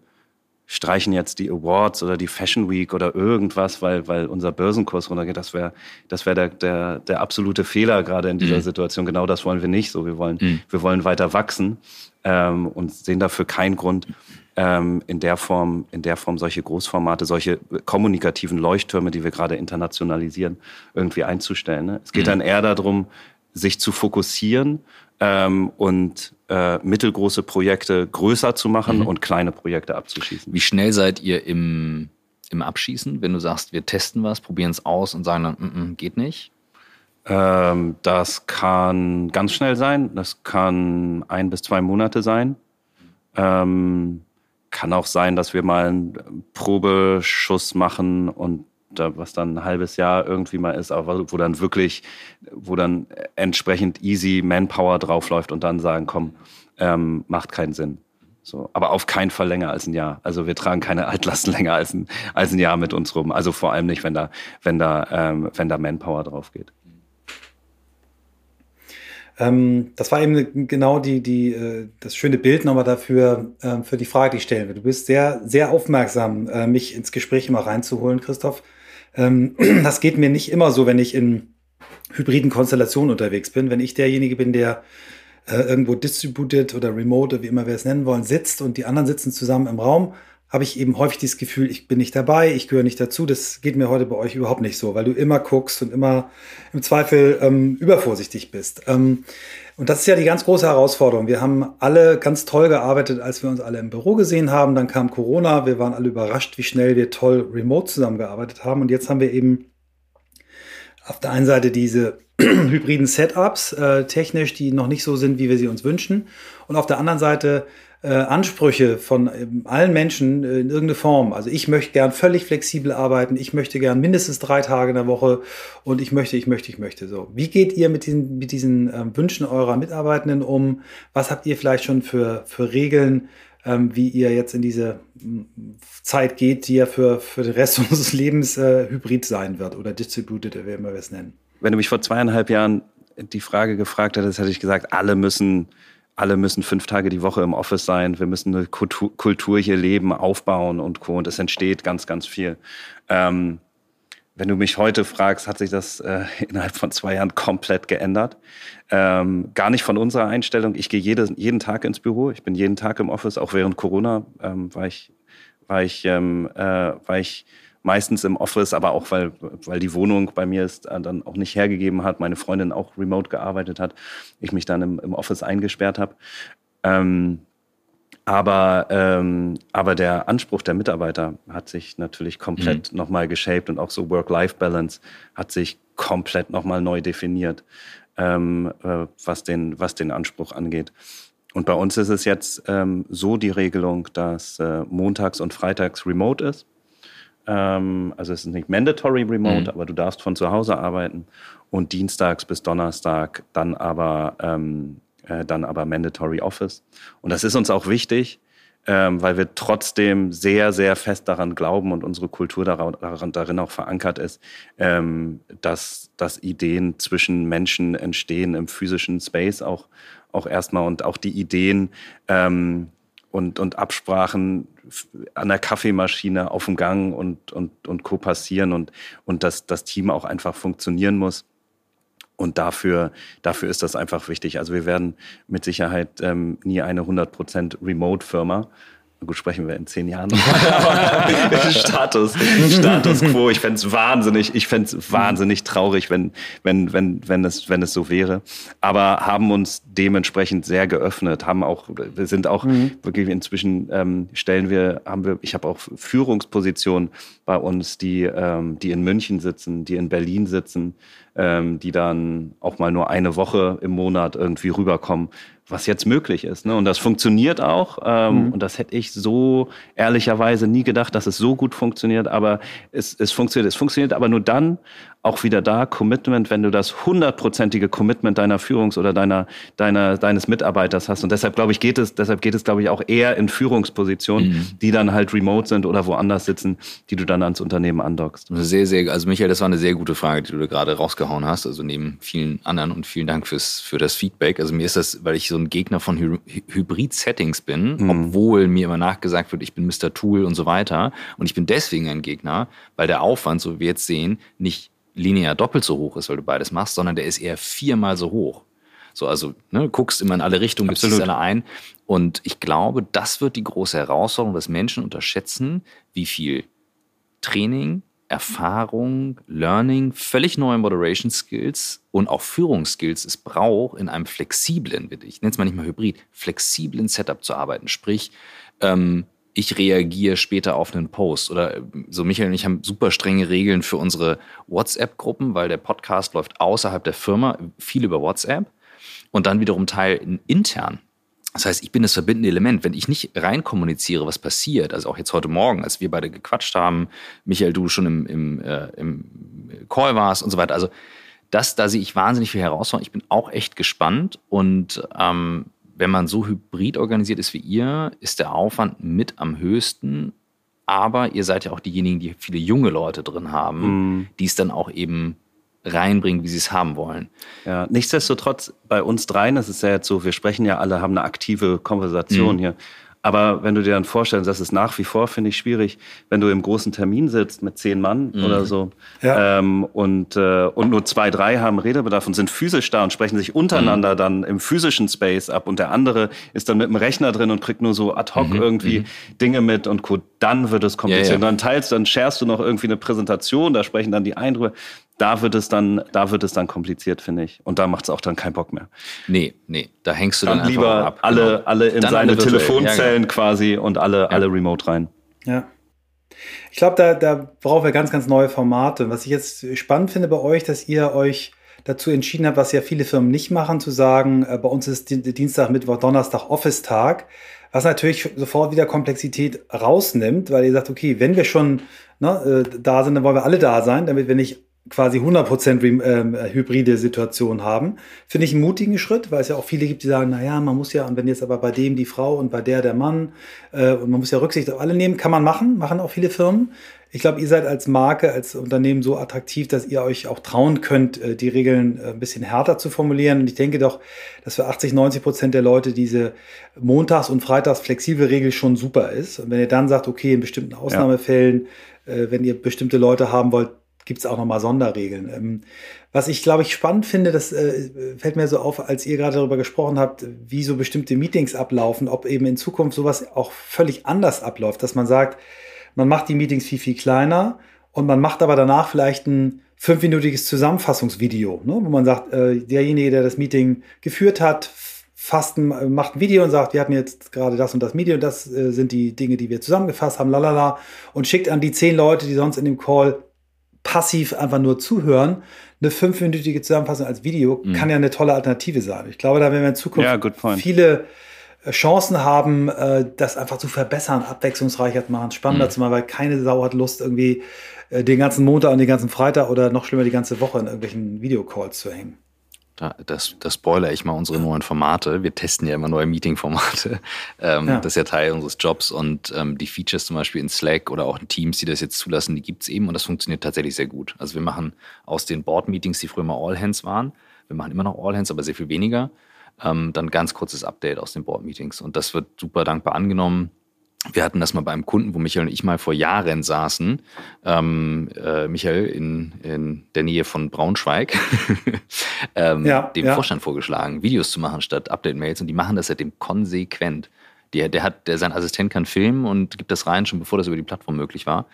streichen jetzt die Awards oder die Fashion Week oder irgendwas, weil, weil unser Börsenkurs runtergeht. Das wäre das wäre der, der, der absolute Fehler gerade in dieser mhm. Situation. Genau das wollen wir nicht so. Wir wollen, mhm. wir wollen weiter wachsen ähm, und sehen dafür keinen Grund, ähm, in der Form, in der Form solche Großformate, solche kommunikativen Leuchttürme, die wir gerade internationalisieren, irgendwie einzustellen. Ne? Es geht mhm. dann eher darum, sich zu fokussieren ähm, und äh, mittelgroße Projekte größer zu machen mhm. und kleine Projekte abzuschießen. Wie schnell seid ihr im, im Abschießen, wenn du sagst, wir testen was, probieren es aus und sagen dann, mm -mm, geht nicht? Ähm, das kann ganz schnell sein. Das kann ein bis zwei Monate sein. Ähm, kann auch sein, dass wir mal einen Probeschuss machen und was dann ein halbes Jahr irgendwie mal ist, aber wo dann wirklich, wo dann entsprechend easy Manpower draufläuft und dann sagen, komm, ähm, macht keinen Sinn. So, aber auf keinen Fall länger als ein Jahr. Also wir tragen keine Altlasten länger als ein, als ein Jahr mit uns rum. Also vor allem nicht, wenn da, wenn da, ähm, wenn da Manpower drauf geht. Ähm, das war eben genau die, die, äh, das schöne Bild nochmal dafür, äh, für die Frage, die ich stellen will. Du bist sehr, sehr aufmerksam, äh, mich ins Gespräch immer reinzuholen, Christoph. Ähm, (clears throat) das geht mir nicht immer so, wenn ich in hybriden Konstellationen unterwegs bin. Wenn ich derjenige bin, der äh, irgendwo distributed oder remote, wie immer wir es nennen wollen, sitzt und die anderen sitzen zusammen im Raum, habe ich eben häufig dieses Gefühl, ich bin nicht dabei, ich gehöre nicht dazu. Das geht mir heute bei euch überhaupt nicht so, weil du immer guckst und immer im Zweifel ähm, übervorsichtig bist. Ähm, und das ist ja die ganz große Herausforderung. Wir haben alle ganz toll gearbeitet, als wir uns alle im Büro gesehen haben. Dann kam Corona. Wir waren alle überrascht, wie schnell wir toll remote zusammengearbeitet haben. Und jetzt haben wir eben auf der einen Seite diese (clears throat) hybriden Setups äh, technisch, die noch nicht so sind, wie wir sie uns wünschen. Und auf der anderen Seite äh, Ansprüche von äh, allen Menschen äh, in irgendeine Form. Also ich möchte gern völlig flexibel arbeiten, ich möchte gern mindestens drei Tage in der Woche und ich möchte, ich möchte, ich möchte so. Wie geht ihr mit diesen, mit diesen ähm, Wünschen eurer Mitarbeitenden um? Was habt ihr vielleicht schon für, für Regeln, ähm, wie ihr jetzt in diese Zeit geht, die ja für, für den Rest (laughs) unseres Lebens äh, hybrid sein wird oder distributed, wie immer wir es nennen? Wenn du mich vor zweieinhalb Jahren die Frage gefragt hättest, hätte ich gesagt, alle müssen alle müssen fünf Tage die Woche im Office sein, wir müssen eine Kultur hier leben, aufbauen und Co. Und es entsteht ganz, ganz viel. Ähm, wenn du mich heute fragst, hat sich das äh, (laughs) innerhalb von zwei Jahren komplett geändert. Ähm, gar nicht von unserer Einstellung. Ich gehe jede, jeden Tag ins Büro. Ich bin jeden Tag im Office. Auch während Corona ähm, war ich, war ich, ähm, äh, war ich meistens im Office, aber auch weil, weil die Wohnung bei mir ist, äh, dann auch nicht hergegeben hat, meine Freundin auch remote gearbeitet hat, ich mich dann im, im Office eingesperrt habe. Ähm, aber, ähm, aber der Anspruch der Mitarbeiter hat sich natürlich komplett mhm. nochmal geshaped und auch so Work-Life-Balance hat sich komplett nochmal neu definiert, ähm, äh, was, den, was den Anspruch angeht. Und bei uns ist es jetzt ähm, so die Regelung, dass äh, montags und freitags remote ist. Ähm, also es ist nicht mandatory remote, mhm. aber du darfst von zu Hause arbeiten. Und dienstags bis Donnerstag dann aber, ähm, äh, dann aber mandatory office. Und das ist uns auch wichtig, ähm, weil wir trotzdem sehr, sehr fest daran glauben und unsere Kultur daran, darin auch verankert ist, ähm, dass, dass Ideen zwischen Menschen entstehen im physischen Space auch, auch erstmal und auch die Ideen, ähm, und, und Absprachen an der Kaffeemaschine auf dem Gang und, und, und Co. passieren und, und dass das Team auch einfach funktionieren muss. Und dafür, dafür ist das einfach wichtig. Also wir werden mit Sicherheit ähm, nie eine 100% Remote-Firma, gut, sprechen wir in zehn Jahren (laughs) Status, Status quo. Ich fände es wahnsinnig, ich fände wahnsinnig traurig, wenn, wenn, wenn, wenn es, wenn es so wäre. Aber haben uns dementsprechend sehr geöffnet, haben auch, wir sind auch mhm. wirklich inzwischen ähm, stellen wir, haben wir, ich habe auch Führungspositionen bei uns, die, ähm, die in München sitzen, die in Berlin sitzen, ähm, die dann auch mal nur eine Woche im Monat irgendwie rüberkommen was jetzt möglich ist. Ne? Und das funktioniert auch. Ähm, mhm. Und das hätte ich so ehrlicherweise nie gedacht, dass es so gut funktioniert. Aber es, es funktioniert. Es funktioniert aber nur dann, auch wieder da Commitment, wenn du das hundertprozentige Commitment deiner Führungs- oder deiner, deiner, deines Mitarbeiters hast. Und deshalb glaube ich, geht es, deshalb geht es, glaube ich, auch eher in Führungspositionen, mhm. die dann halt remote sind oder woanders sitzen, die du dann ans Unternehmen andockst. Sehr, sehr, also Michael, das war eine sehr gute Frage, die du da gerade rausgehauen hast. Also neben vielen anderen und vielen Dank fürs, für das Feedback. Also mir ist das, weil ich so ein Gegner von Hy Hybrid-Settings bin, mhm. obwohl mir immer nachgesagt wird, ich bin Mr. Tool und so weiter. Und ich bin deswegen ein Gegner, weil der Aufwand, so wie wir jetzt sehen, nicht linear doppelt so hoch ist, weil du beides machst, sondern der ist eher viermal so hoch. So, also ne, guckst immer in alle Richtungen, gibst es alle ein. Und ich glaube, das wird die große Herausforderung, dass Menschen unterschätzen, wie viel Training, Erfahrung, Learning, völlig neue Moderation Skills und auch Führungsskills es braucht, in einem flexiblen, ich nenne es mal nicht mal Hybrid, flexiblen Setup zu arbeiten. Sprich, ähm, ich reagiere später auf einen Post. Oder so Michael und ich haben super strenge Regeln für unsere WhatsApp-Gruppen, weil der Podcast läuft außerhalb der Firma, viel über WhatsApp und dann wiederum Teil intern. Das heißt, ich bin das verbindende Element. Wenn ich nicht rein kommuniziere, was passiert, also auch jetzt heute Morgen, als wir beide gequatscht haben, Michael, du schon im, im, äh, im Call warst und so weiter. Also das, da sehe ich wahnsinnig viel Herausforderung. Ich bin auch echt gespannt und ähm, wenn man so hybrid organisiert ist wie ihr, ist der Aufwand mit am höchsten. Aber ihr seid ja auch diejenigen, die viele junge Leute drin haben, mm. die es dann auch eben reinbringen, wie sie es haben wollen. Ja, nichtsdestotrotz bei uns dreien, das ist ja jetzt so, wir sprechen ja alle, haben eine aktive Konversation mm. hier. Aber wenn du dir dann vorstellst, das ist nach wie vor, finde ich, schwierig, wenn du im großen Termin sitzt mit zehn Mann mhm. oder so ja. ähm, und, äh, und nur zwei, drei haben Redebedarf und sind physisch da und sprechen sich untereinander mhm. dann im physischen Space ab und der andere ist dann mit dem Rechner drin und kriegt nur so ad hoc mhm. irgendwie mhm. Dinge mit und gut, dann wird es kompliziert. Ja, ja. Dann teilst, dann sharest du noch irgendwie eine Präsentation, da sprechen dann die einen drüber da wird es dann, da wird es dann kompliziert, finde ich. Und da macht es auch dann keinen Bock mehr. Nee, nee, da hängst du dann, dann lieber ab. Alle, genau. alle in dann seine Telefonzellen ja, genau. quasi und alle, ja. alle remote rein. Ja. Ich glaube, da, da brauchen wir ganz, ganz neue Formate. Was ich jetzt spannend finde bei euch, dass ihr euch dazu entschieden habt, was ja viele Firmen nicht machen, zu sagen, äh, bei uns ist Dienstag, Mittwoch, Donnerstag Office-Tag, was natürlich sofort wieder Komplexität rausnimmt, weil ihr sagt, okay, wenn wir schon ne, äh, da sind, dann wollen wir alle da sein, damit wir nicht quasi 100% ähm, hybride Situation haben. Finde ich einen mutigen Schritt, weil es ja auch viele gibt, die sagen, na ja, man muss ja, und wenn jetzt aber bei dem die Frau und bei der der Mann, äh, und man muss ja Rücksicht auf alle nehmen, kann man machen, machen auch viele Firmen. Ich glaube, ihr seid als Marke, als Unternehmen so attraktiv, dass ihr euch auch trauen könnt, äh, die Regeln äh, ein bisschen härter zu formulieren. Und ich denke doch, dass für 80, 90 Prozent der Leute diese Montags- und Freitags flexible Regel schon super ist. Und wenn ihr dann sagt, okay, in bestimmten Ausnahmefällen, ja. äh, wenn ihr bestimmte Leute haben wollt, gibt es auch nochmal Sonderregeln. Ähm, was ich, glaube ich, spannend finde, das äh, fällt mir so auf, als ihr gerade darüber gesprochen habt, wie so bestimmte Meetings ablaufen, ob eben in Zukunft sowas auch völlig anders abläuft, dass man sagt, man macht die Meetings viel, viel kleiner und man macht aber danach vielleicht ein fünfminütiges Zusammenfassungsvideo, ne, wo man sagt, äh, derjenige, der das Meeting geführt hat, fasst ein, macht ein Video und sagt, wir hatten jetzt gerade das und das Video, das äh, sind die Dinge, die wir zusammengefasst haben, lalala, und schickt an die zehn Leute, die sonst in dem Call passiv einfach nur zuhören, eine fünfminütige Zusammenfassung als Video mhm. kann ja eine tolle Alternative sein. Ich glaube, da werden wir in Zukunft ja, viele äh, Chancen haben, äh, das einfach zu verbessern, abwechslungsreicher zu machen, spannender mhm. zu machen, weil keine Sau hat Lust, irgendwie äh, den ganzen Montag und den ganzen Freitag oder noch schlimmer die ganze Woche in irgendwelchen Videocalls zu hängen. Da, das, das spoiler ich mal unsere neuen Formate. Wir testen ja immer neue Meeting-Formate. Ähm, ja. Das ist ja Teil unseres Jobs und ähm, die Features zum Beispiel in Slack oder auch in Teams, die das jetzt zulassen, die gibt's eben und das funktioniert tatsächlich sehr gut. Also wir machen aus den Board-Meetings, die früher mal All-Hands waren, wir machen immer noch All-Hands, aber sehr viel weniger, ähm, dann ganz kurzes Update aus den Board-Meetings und das wird super dankbar angenommen wir hatten das mal beim Kunden, wo Michael und ich mal vor Jahren saßen. Ähm, äh, Michael in, in der Nähe von Braunschweig, (laughs) ähm, ja, dem ja. Vorstand vorgeschlagen, Videos zu machen statt Update-Mails. Und die machen das seitdem konsequent. Der, der hat, der, sein Assistent kann filmen und gibt das rein, schon bevor das über die Plattform möglich war.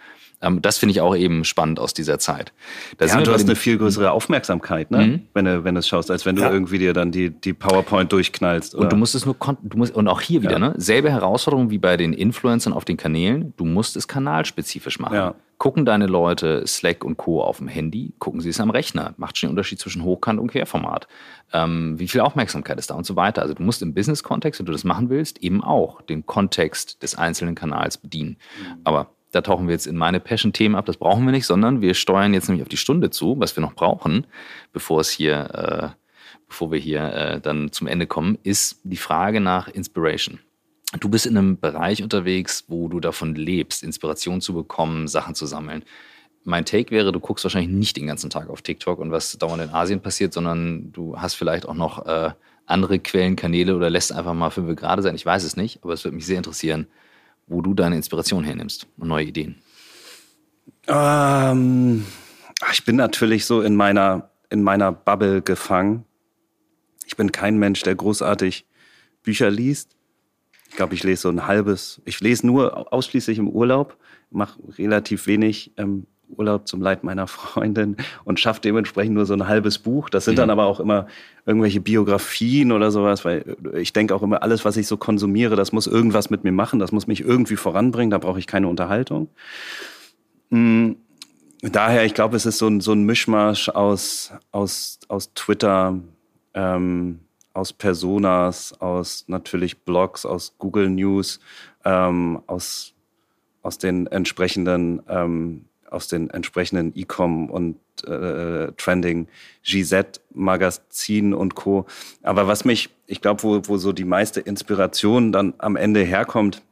Ähm, das finde ich auch eben spannend aus dieser Zeit. Da ja, du hast eine viel größere Aufmerksamkeit, ne? Mhm. wenn du wenn du es schaust, als wenn du ja. irgendwie dir dann die, die PowerPoint durchknallst. Oder? Und du musst es nur du musst, und auch hier wieder, ja. ne? Selbe Herausforderung wie bei den Influencern auf den Kanälen. Du musst es kanalspezifisch machen. Ja. Gucken deine Leute Slack und Co. auf dem Handy, gucken sie es am Rechner. Macht schon den Unterschied zwischen Hochkant und Querformat. Ähm, wie viel Aufmerksamkeit ist da und so weiter. Also du musst im Business-Kontext, wenn du das machen willst, eben auch den Kontext des einzelnen Kanals bedienen. Mhm. Aber da tauchen wir jetzt in meine Passion-Themen ab. Das brauchen wir nicht, sondern wir steuern jetzt nämlich auf die Stunde zu, was wir noch brauchen, bevor es hier, äh, bevor wir hier äh, dann zum Ende kommen, ist die Frage nach Inspiration. Du bist in einem Bereich unterwegs, wo du davon lebst, Inspiration zu bekommen, Sachen zu sammeln. Mein Take wäre, du guckst wahrscheinlich nicht den ganzen Tag auf TikTok und was dauernd in Asien passiert, sondern du hast vielleicht auch noch äh, andere Quellenkanäle oder lässt einfach mal fünf gerade sein. Ich weiß es nicht, aber es würde mich sehr interessieren, wo du deine Inspiration hernimmst und neue Ideen? Ähm, ich bin natürlich so in meiner, in meiner Bubble gefangen. Ich bin kein Mensch, der großartig Bücher liest. Ich glaube, ich lese so ein halbes. Ich lese nur ausschließlich im Urlaub, mache relativ wenig ähm, Urlaub zum Leid meiner Freundin und schafft dementsprechend nur so ein halbes Buch. Das sind mhm. dann aber auch immer irgendwelche Biografien oder sowas, weil ich denke auch immer, alles, was ich so konsumiere, das muss irgendwas mit mir machen, das muss mich irgendwie voranbringen, da brauche ich keine Unterhaltung. Mhm. Daher, ich glaube, es ist so ein, so ein Mischmasch aus, aus, aus Twitter, ähm, aus Personas, aus natürlich Blogs, aus Google News, ähm, aus, aus den entsprechenden ähm, aus den entsprechenden E-Com und äh, Trending GZ-Magazinen und Co. Aber was mich, ich glaube, wo, wo so die meiste Inspiration dann am Ende herkommt,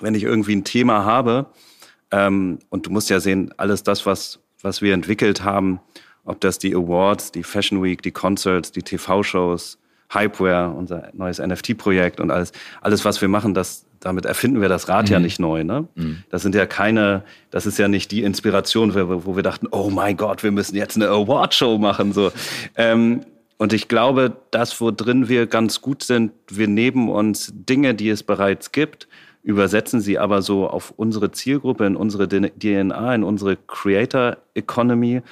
wenn ich irgendwie ein Thema habe, ähm, und du musst ja sehen, alles das, was, was wir entwickelt haben, ob das die Awards, die Fashion Week, die Concerts, die TV-Shows, Hypeware, unser neues NFT-Projekt und alles, alles, was wir machen, das, damit erfinden wir das Rad mhm. ja nicht neu. Ne? Mhm. Das sind ja keine, das ist ja nicht die Inspiration, wo, wo wir dachten, oh mein Gott, wir müssen jetzt eine Award-Show machen. So. Ähm, und ich glaube, das, wo drin wir ganz gut sind, wir nehmen uns Dinge, die es bereits gibt, übersetzen sie aber so auf unsere Zielgruppe, in unsere DNA, in unsere Creator Economy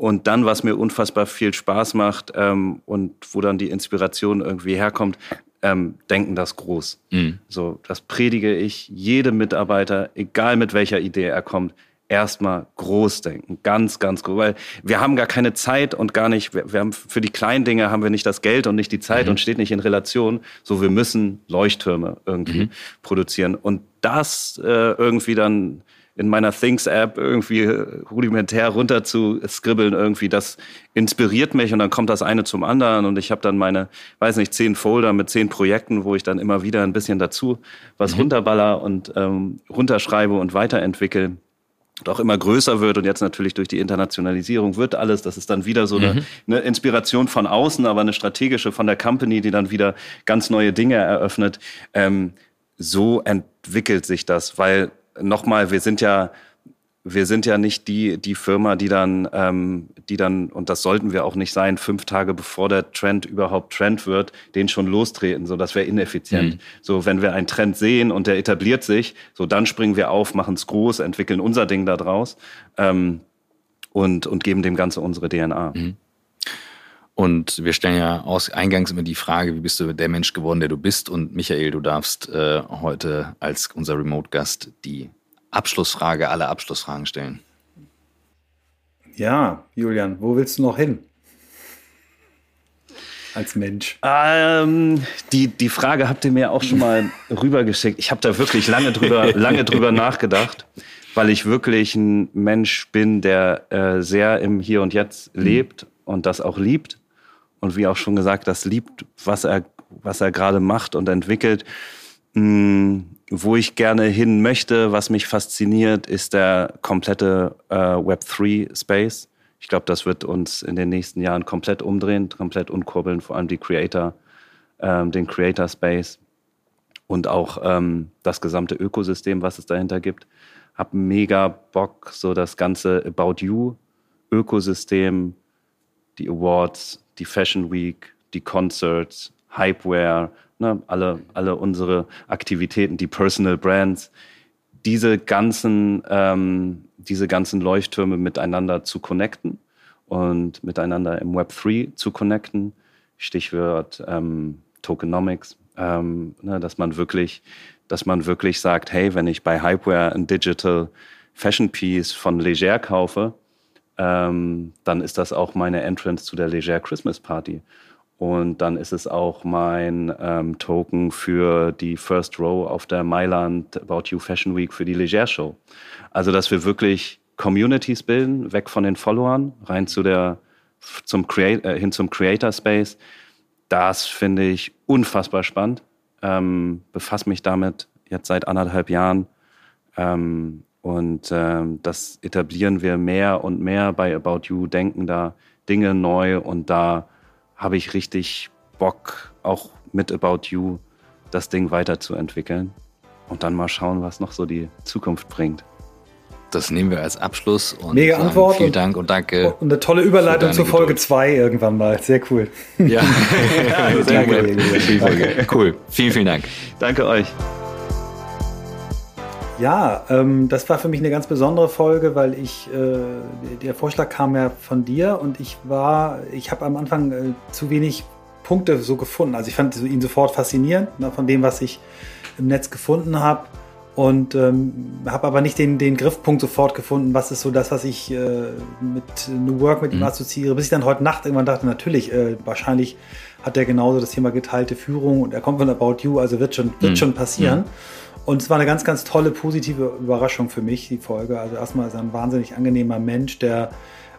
und dann, was mir unfassbar viel Spaß macht ähm, und wo dann die Inspiration irgendwie herkommt, ähm, denken das groß. Mhm. So, das predige ich jedem Mitarbeiter, egal mit welcher Idee er kommt, erstmal groß denken, ganz, ganz groß, weil wir haben gar keine Zeit und gar nicht, wir, wir haben für die kleinen Dinge haben wir nicht das Geld und nicht die Zeit mhm. und steht nicht in Relation. So, wir müssen Leuchttürme irgendwie mhm. produzieren und das äh, irgendwie dann in meiner Things-App irgendwie rudimentär runter zu skribbeln, irgendwie, das inspiriert mich und dann kommt das eine zum anderen und ich habe dann meine, weiß nicht, zehn Folder mit zehn Projekten, wo ich dann immer wieder ein bisschen dazu was mhm. runterballer und ähm, runterschreibe und weiterentwickle doch immer größer wird und jetzt natürlich durch die Internationalisierung wird alles, das ist dann wieder so eine, mhm. eine, Inspiration von außen, aber eine strategische von der Company, die dann wieder ganz neue Dinge eröffnet. Ähm, so entwickelt sich das, weil nochmal, wir sind ja, wir sind ja nicht die, die Firma, die dann, ähm, die dann, und das sollten wir auch nicht sein, fünf Tage bevor der Trend überhaupt Trend wird, den schon lostreten. So, das wäre ineffizient. Mhm. So, wenn wir einen Trend sehen und der etabliert sich, so dann springen wir auf, machen es groß, entwickeln unser Ding da draus ähm, und, und geben dem Ganze unsere DNA. Mhm. Und wir stellen ja aus, eingangs immer die Frage, wie bist du der Mensch geworden, der du bist? Und Michael, du darfst äh, heute als unser Remote-Gast die Abschlussfrage aller Abschlussfragen stellen. Ja, Julian, wo willst du noch hin? Als Mensch. Ähm, die, die Frage habt ihr mir auch schon mal (laughs) rübergeschickt. Ich habe da wirklich lange drüber, lange drüber (laughs) nachgedacht, weil ich wirklich ein Mensch bin, der äh, sehr im Hier und Jetzt mhm. lebt und das auch liebt und wie auch schon gesagt, das liebt, was er, was er gerade macht und entwickelt. Mm, wo ich gerne hin möchte, was mich fasziniert, ist der komplette äh, Web3-Space. Ich glaube, das wird uns in den nächsten Jahren komplett umdrehen, komplett umkurbeln, vor allem die Creator, ähm, den Creator-Space und auch ähm, das gesamte Ökosystem, was es dahinter gibt. Hab mega Bock, so das ganze About You-Ökosystem, die Awards, die Fashion Week, die Concerts, Hypeware, ne, alle, alle unsere Aktivitäten, die Personal Brands, diese ganzen, ähm, diese ganzen Leuchttürme miteinander zu connecten und miteinander im Web 3 zu connecten. Stichwort ähm, Tokenomics, ähm, ne, dass man wirklich, dass man wirklich sagt, hey, wenn ich bei Hypeware ein Digital Fashion Piece von Leger kaufe, ähm, dann ist das auch meine Entrance zu der Leger Christmas Party. Und dann ist es auch mein ähm, Token für die First Row auf der Mailand About You Fashion Week für die Leger Show. Also, dass wir wirklich Communities bilden, weg von den Followern, rein zu der, zum Create, äh, hin zum Creator Space. Das finde ich unfassbar spannend. Ähm, befasse mich damit jetzt seit anderthalb Jahren. Ähm, und ähm, das etablieren wir mehr und mehr bei About You, denken da Dinge neu und da habe ich richtig Bock, auch mit About You das Ding weiterzuentwickeln und dann mal schauen, was noch so die Zukunft bringt. Das nehmen wir als Abschluss. Und Mega Antwort. Vielen Dank und danke. Und eine tolle Überleitung zur Folge 2 irgendwann mal. Sehr cool. Ja, ja (laughs) sehr danke. Cool. Vielen, vielen Dank. Danke euch. Ja, ähm, das war für mich eine ganz besondere Folge, weil ich, äh, der Vorschlag kam ja von dir und ich war, ich habe am Anfang äh, zu wenig Punkte so gefunden. Also ich fand ihn sofort faszinierend ne, von dem, was ich im Netz gefunden habe und ähm, habe aber nicht den, den Griffpunkt sofort gefunden, was ist so das, was ich äh, mit New Work mit ihm mhm. assoziiere, bis ich dann heute Nacht irgendwann dachte, natürlich, äh, wahrscheinlich hat er genauso das Thema geteilte Führung und er kommt von About You, also wird schon, wird mhm. schon passieren. Mhm. Und es war eine ganz, ganz tolle, positive Überraschung für mich, die Folge. Also erstmal ist er ein wahnsinnig angenehmer Mensch, der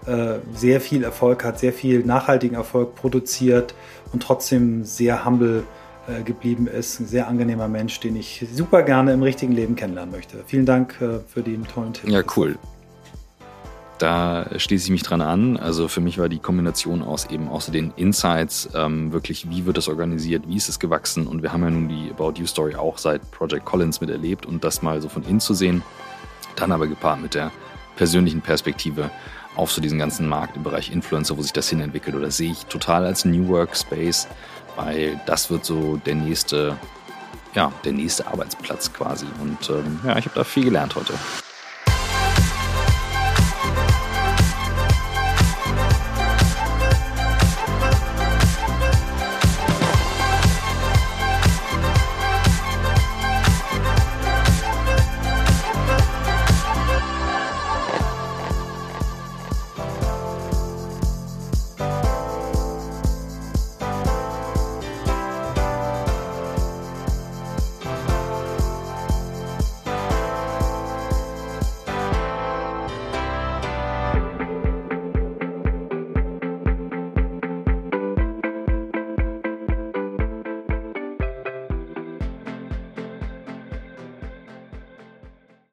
äh, sehr viel Erfolg hat, sehr viel nachhaltigen Erfolg produziert und trotzdem sehr humble äh, geblieben ist. Ein sehr angenehmer Mensch, den ich super gerne im richtigen Leben kennenlernen möchte. Vielen Dank äh, für den tollen Tipp. Ja, cool da schließe ich mich dran an. Also für mich war die Kombination aus eben außer den Insights ähm, wirklich, wie wird es organisiert, wie ist es gewachsen und wir haben ja nun die About You Story auch seit Project Collins miterlebt und das mal so von innen zu sehen, dann aber gepaart mit der persönlichen Perspektive auf so diesen ganzen Markt im Bereich Influencer, wo sich das hin entwickelt oder sehe ich total als New Work Space, weil das wird so der nächste, ja, der nächste Arbeitsplatz quasi und ähm, ja, ich habe da viel gelernt heute.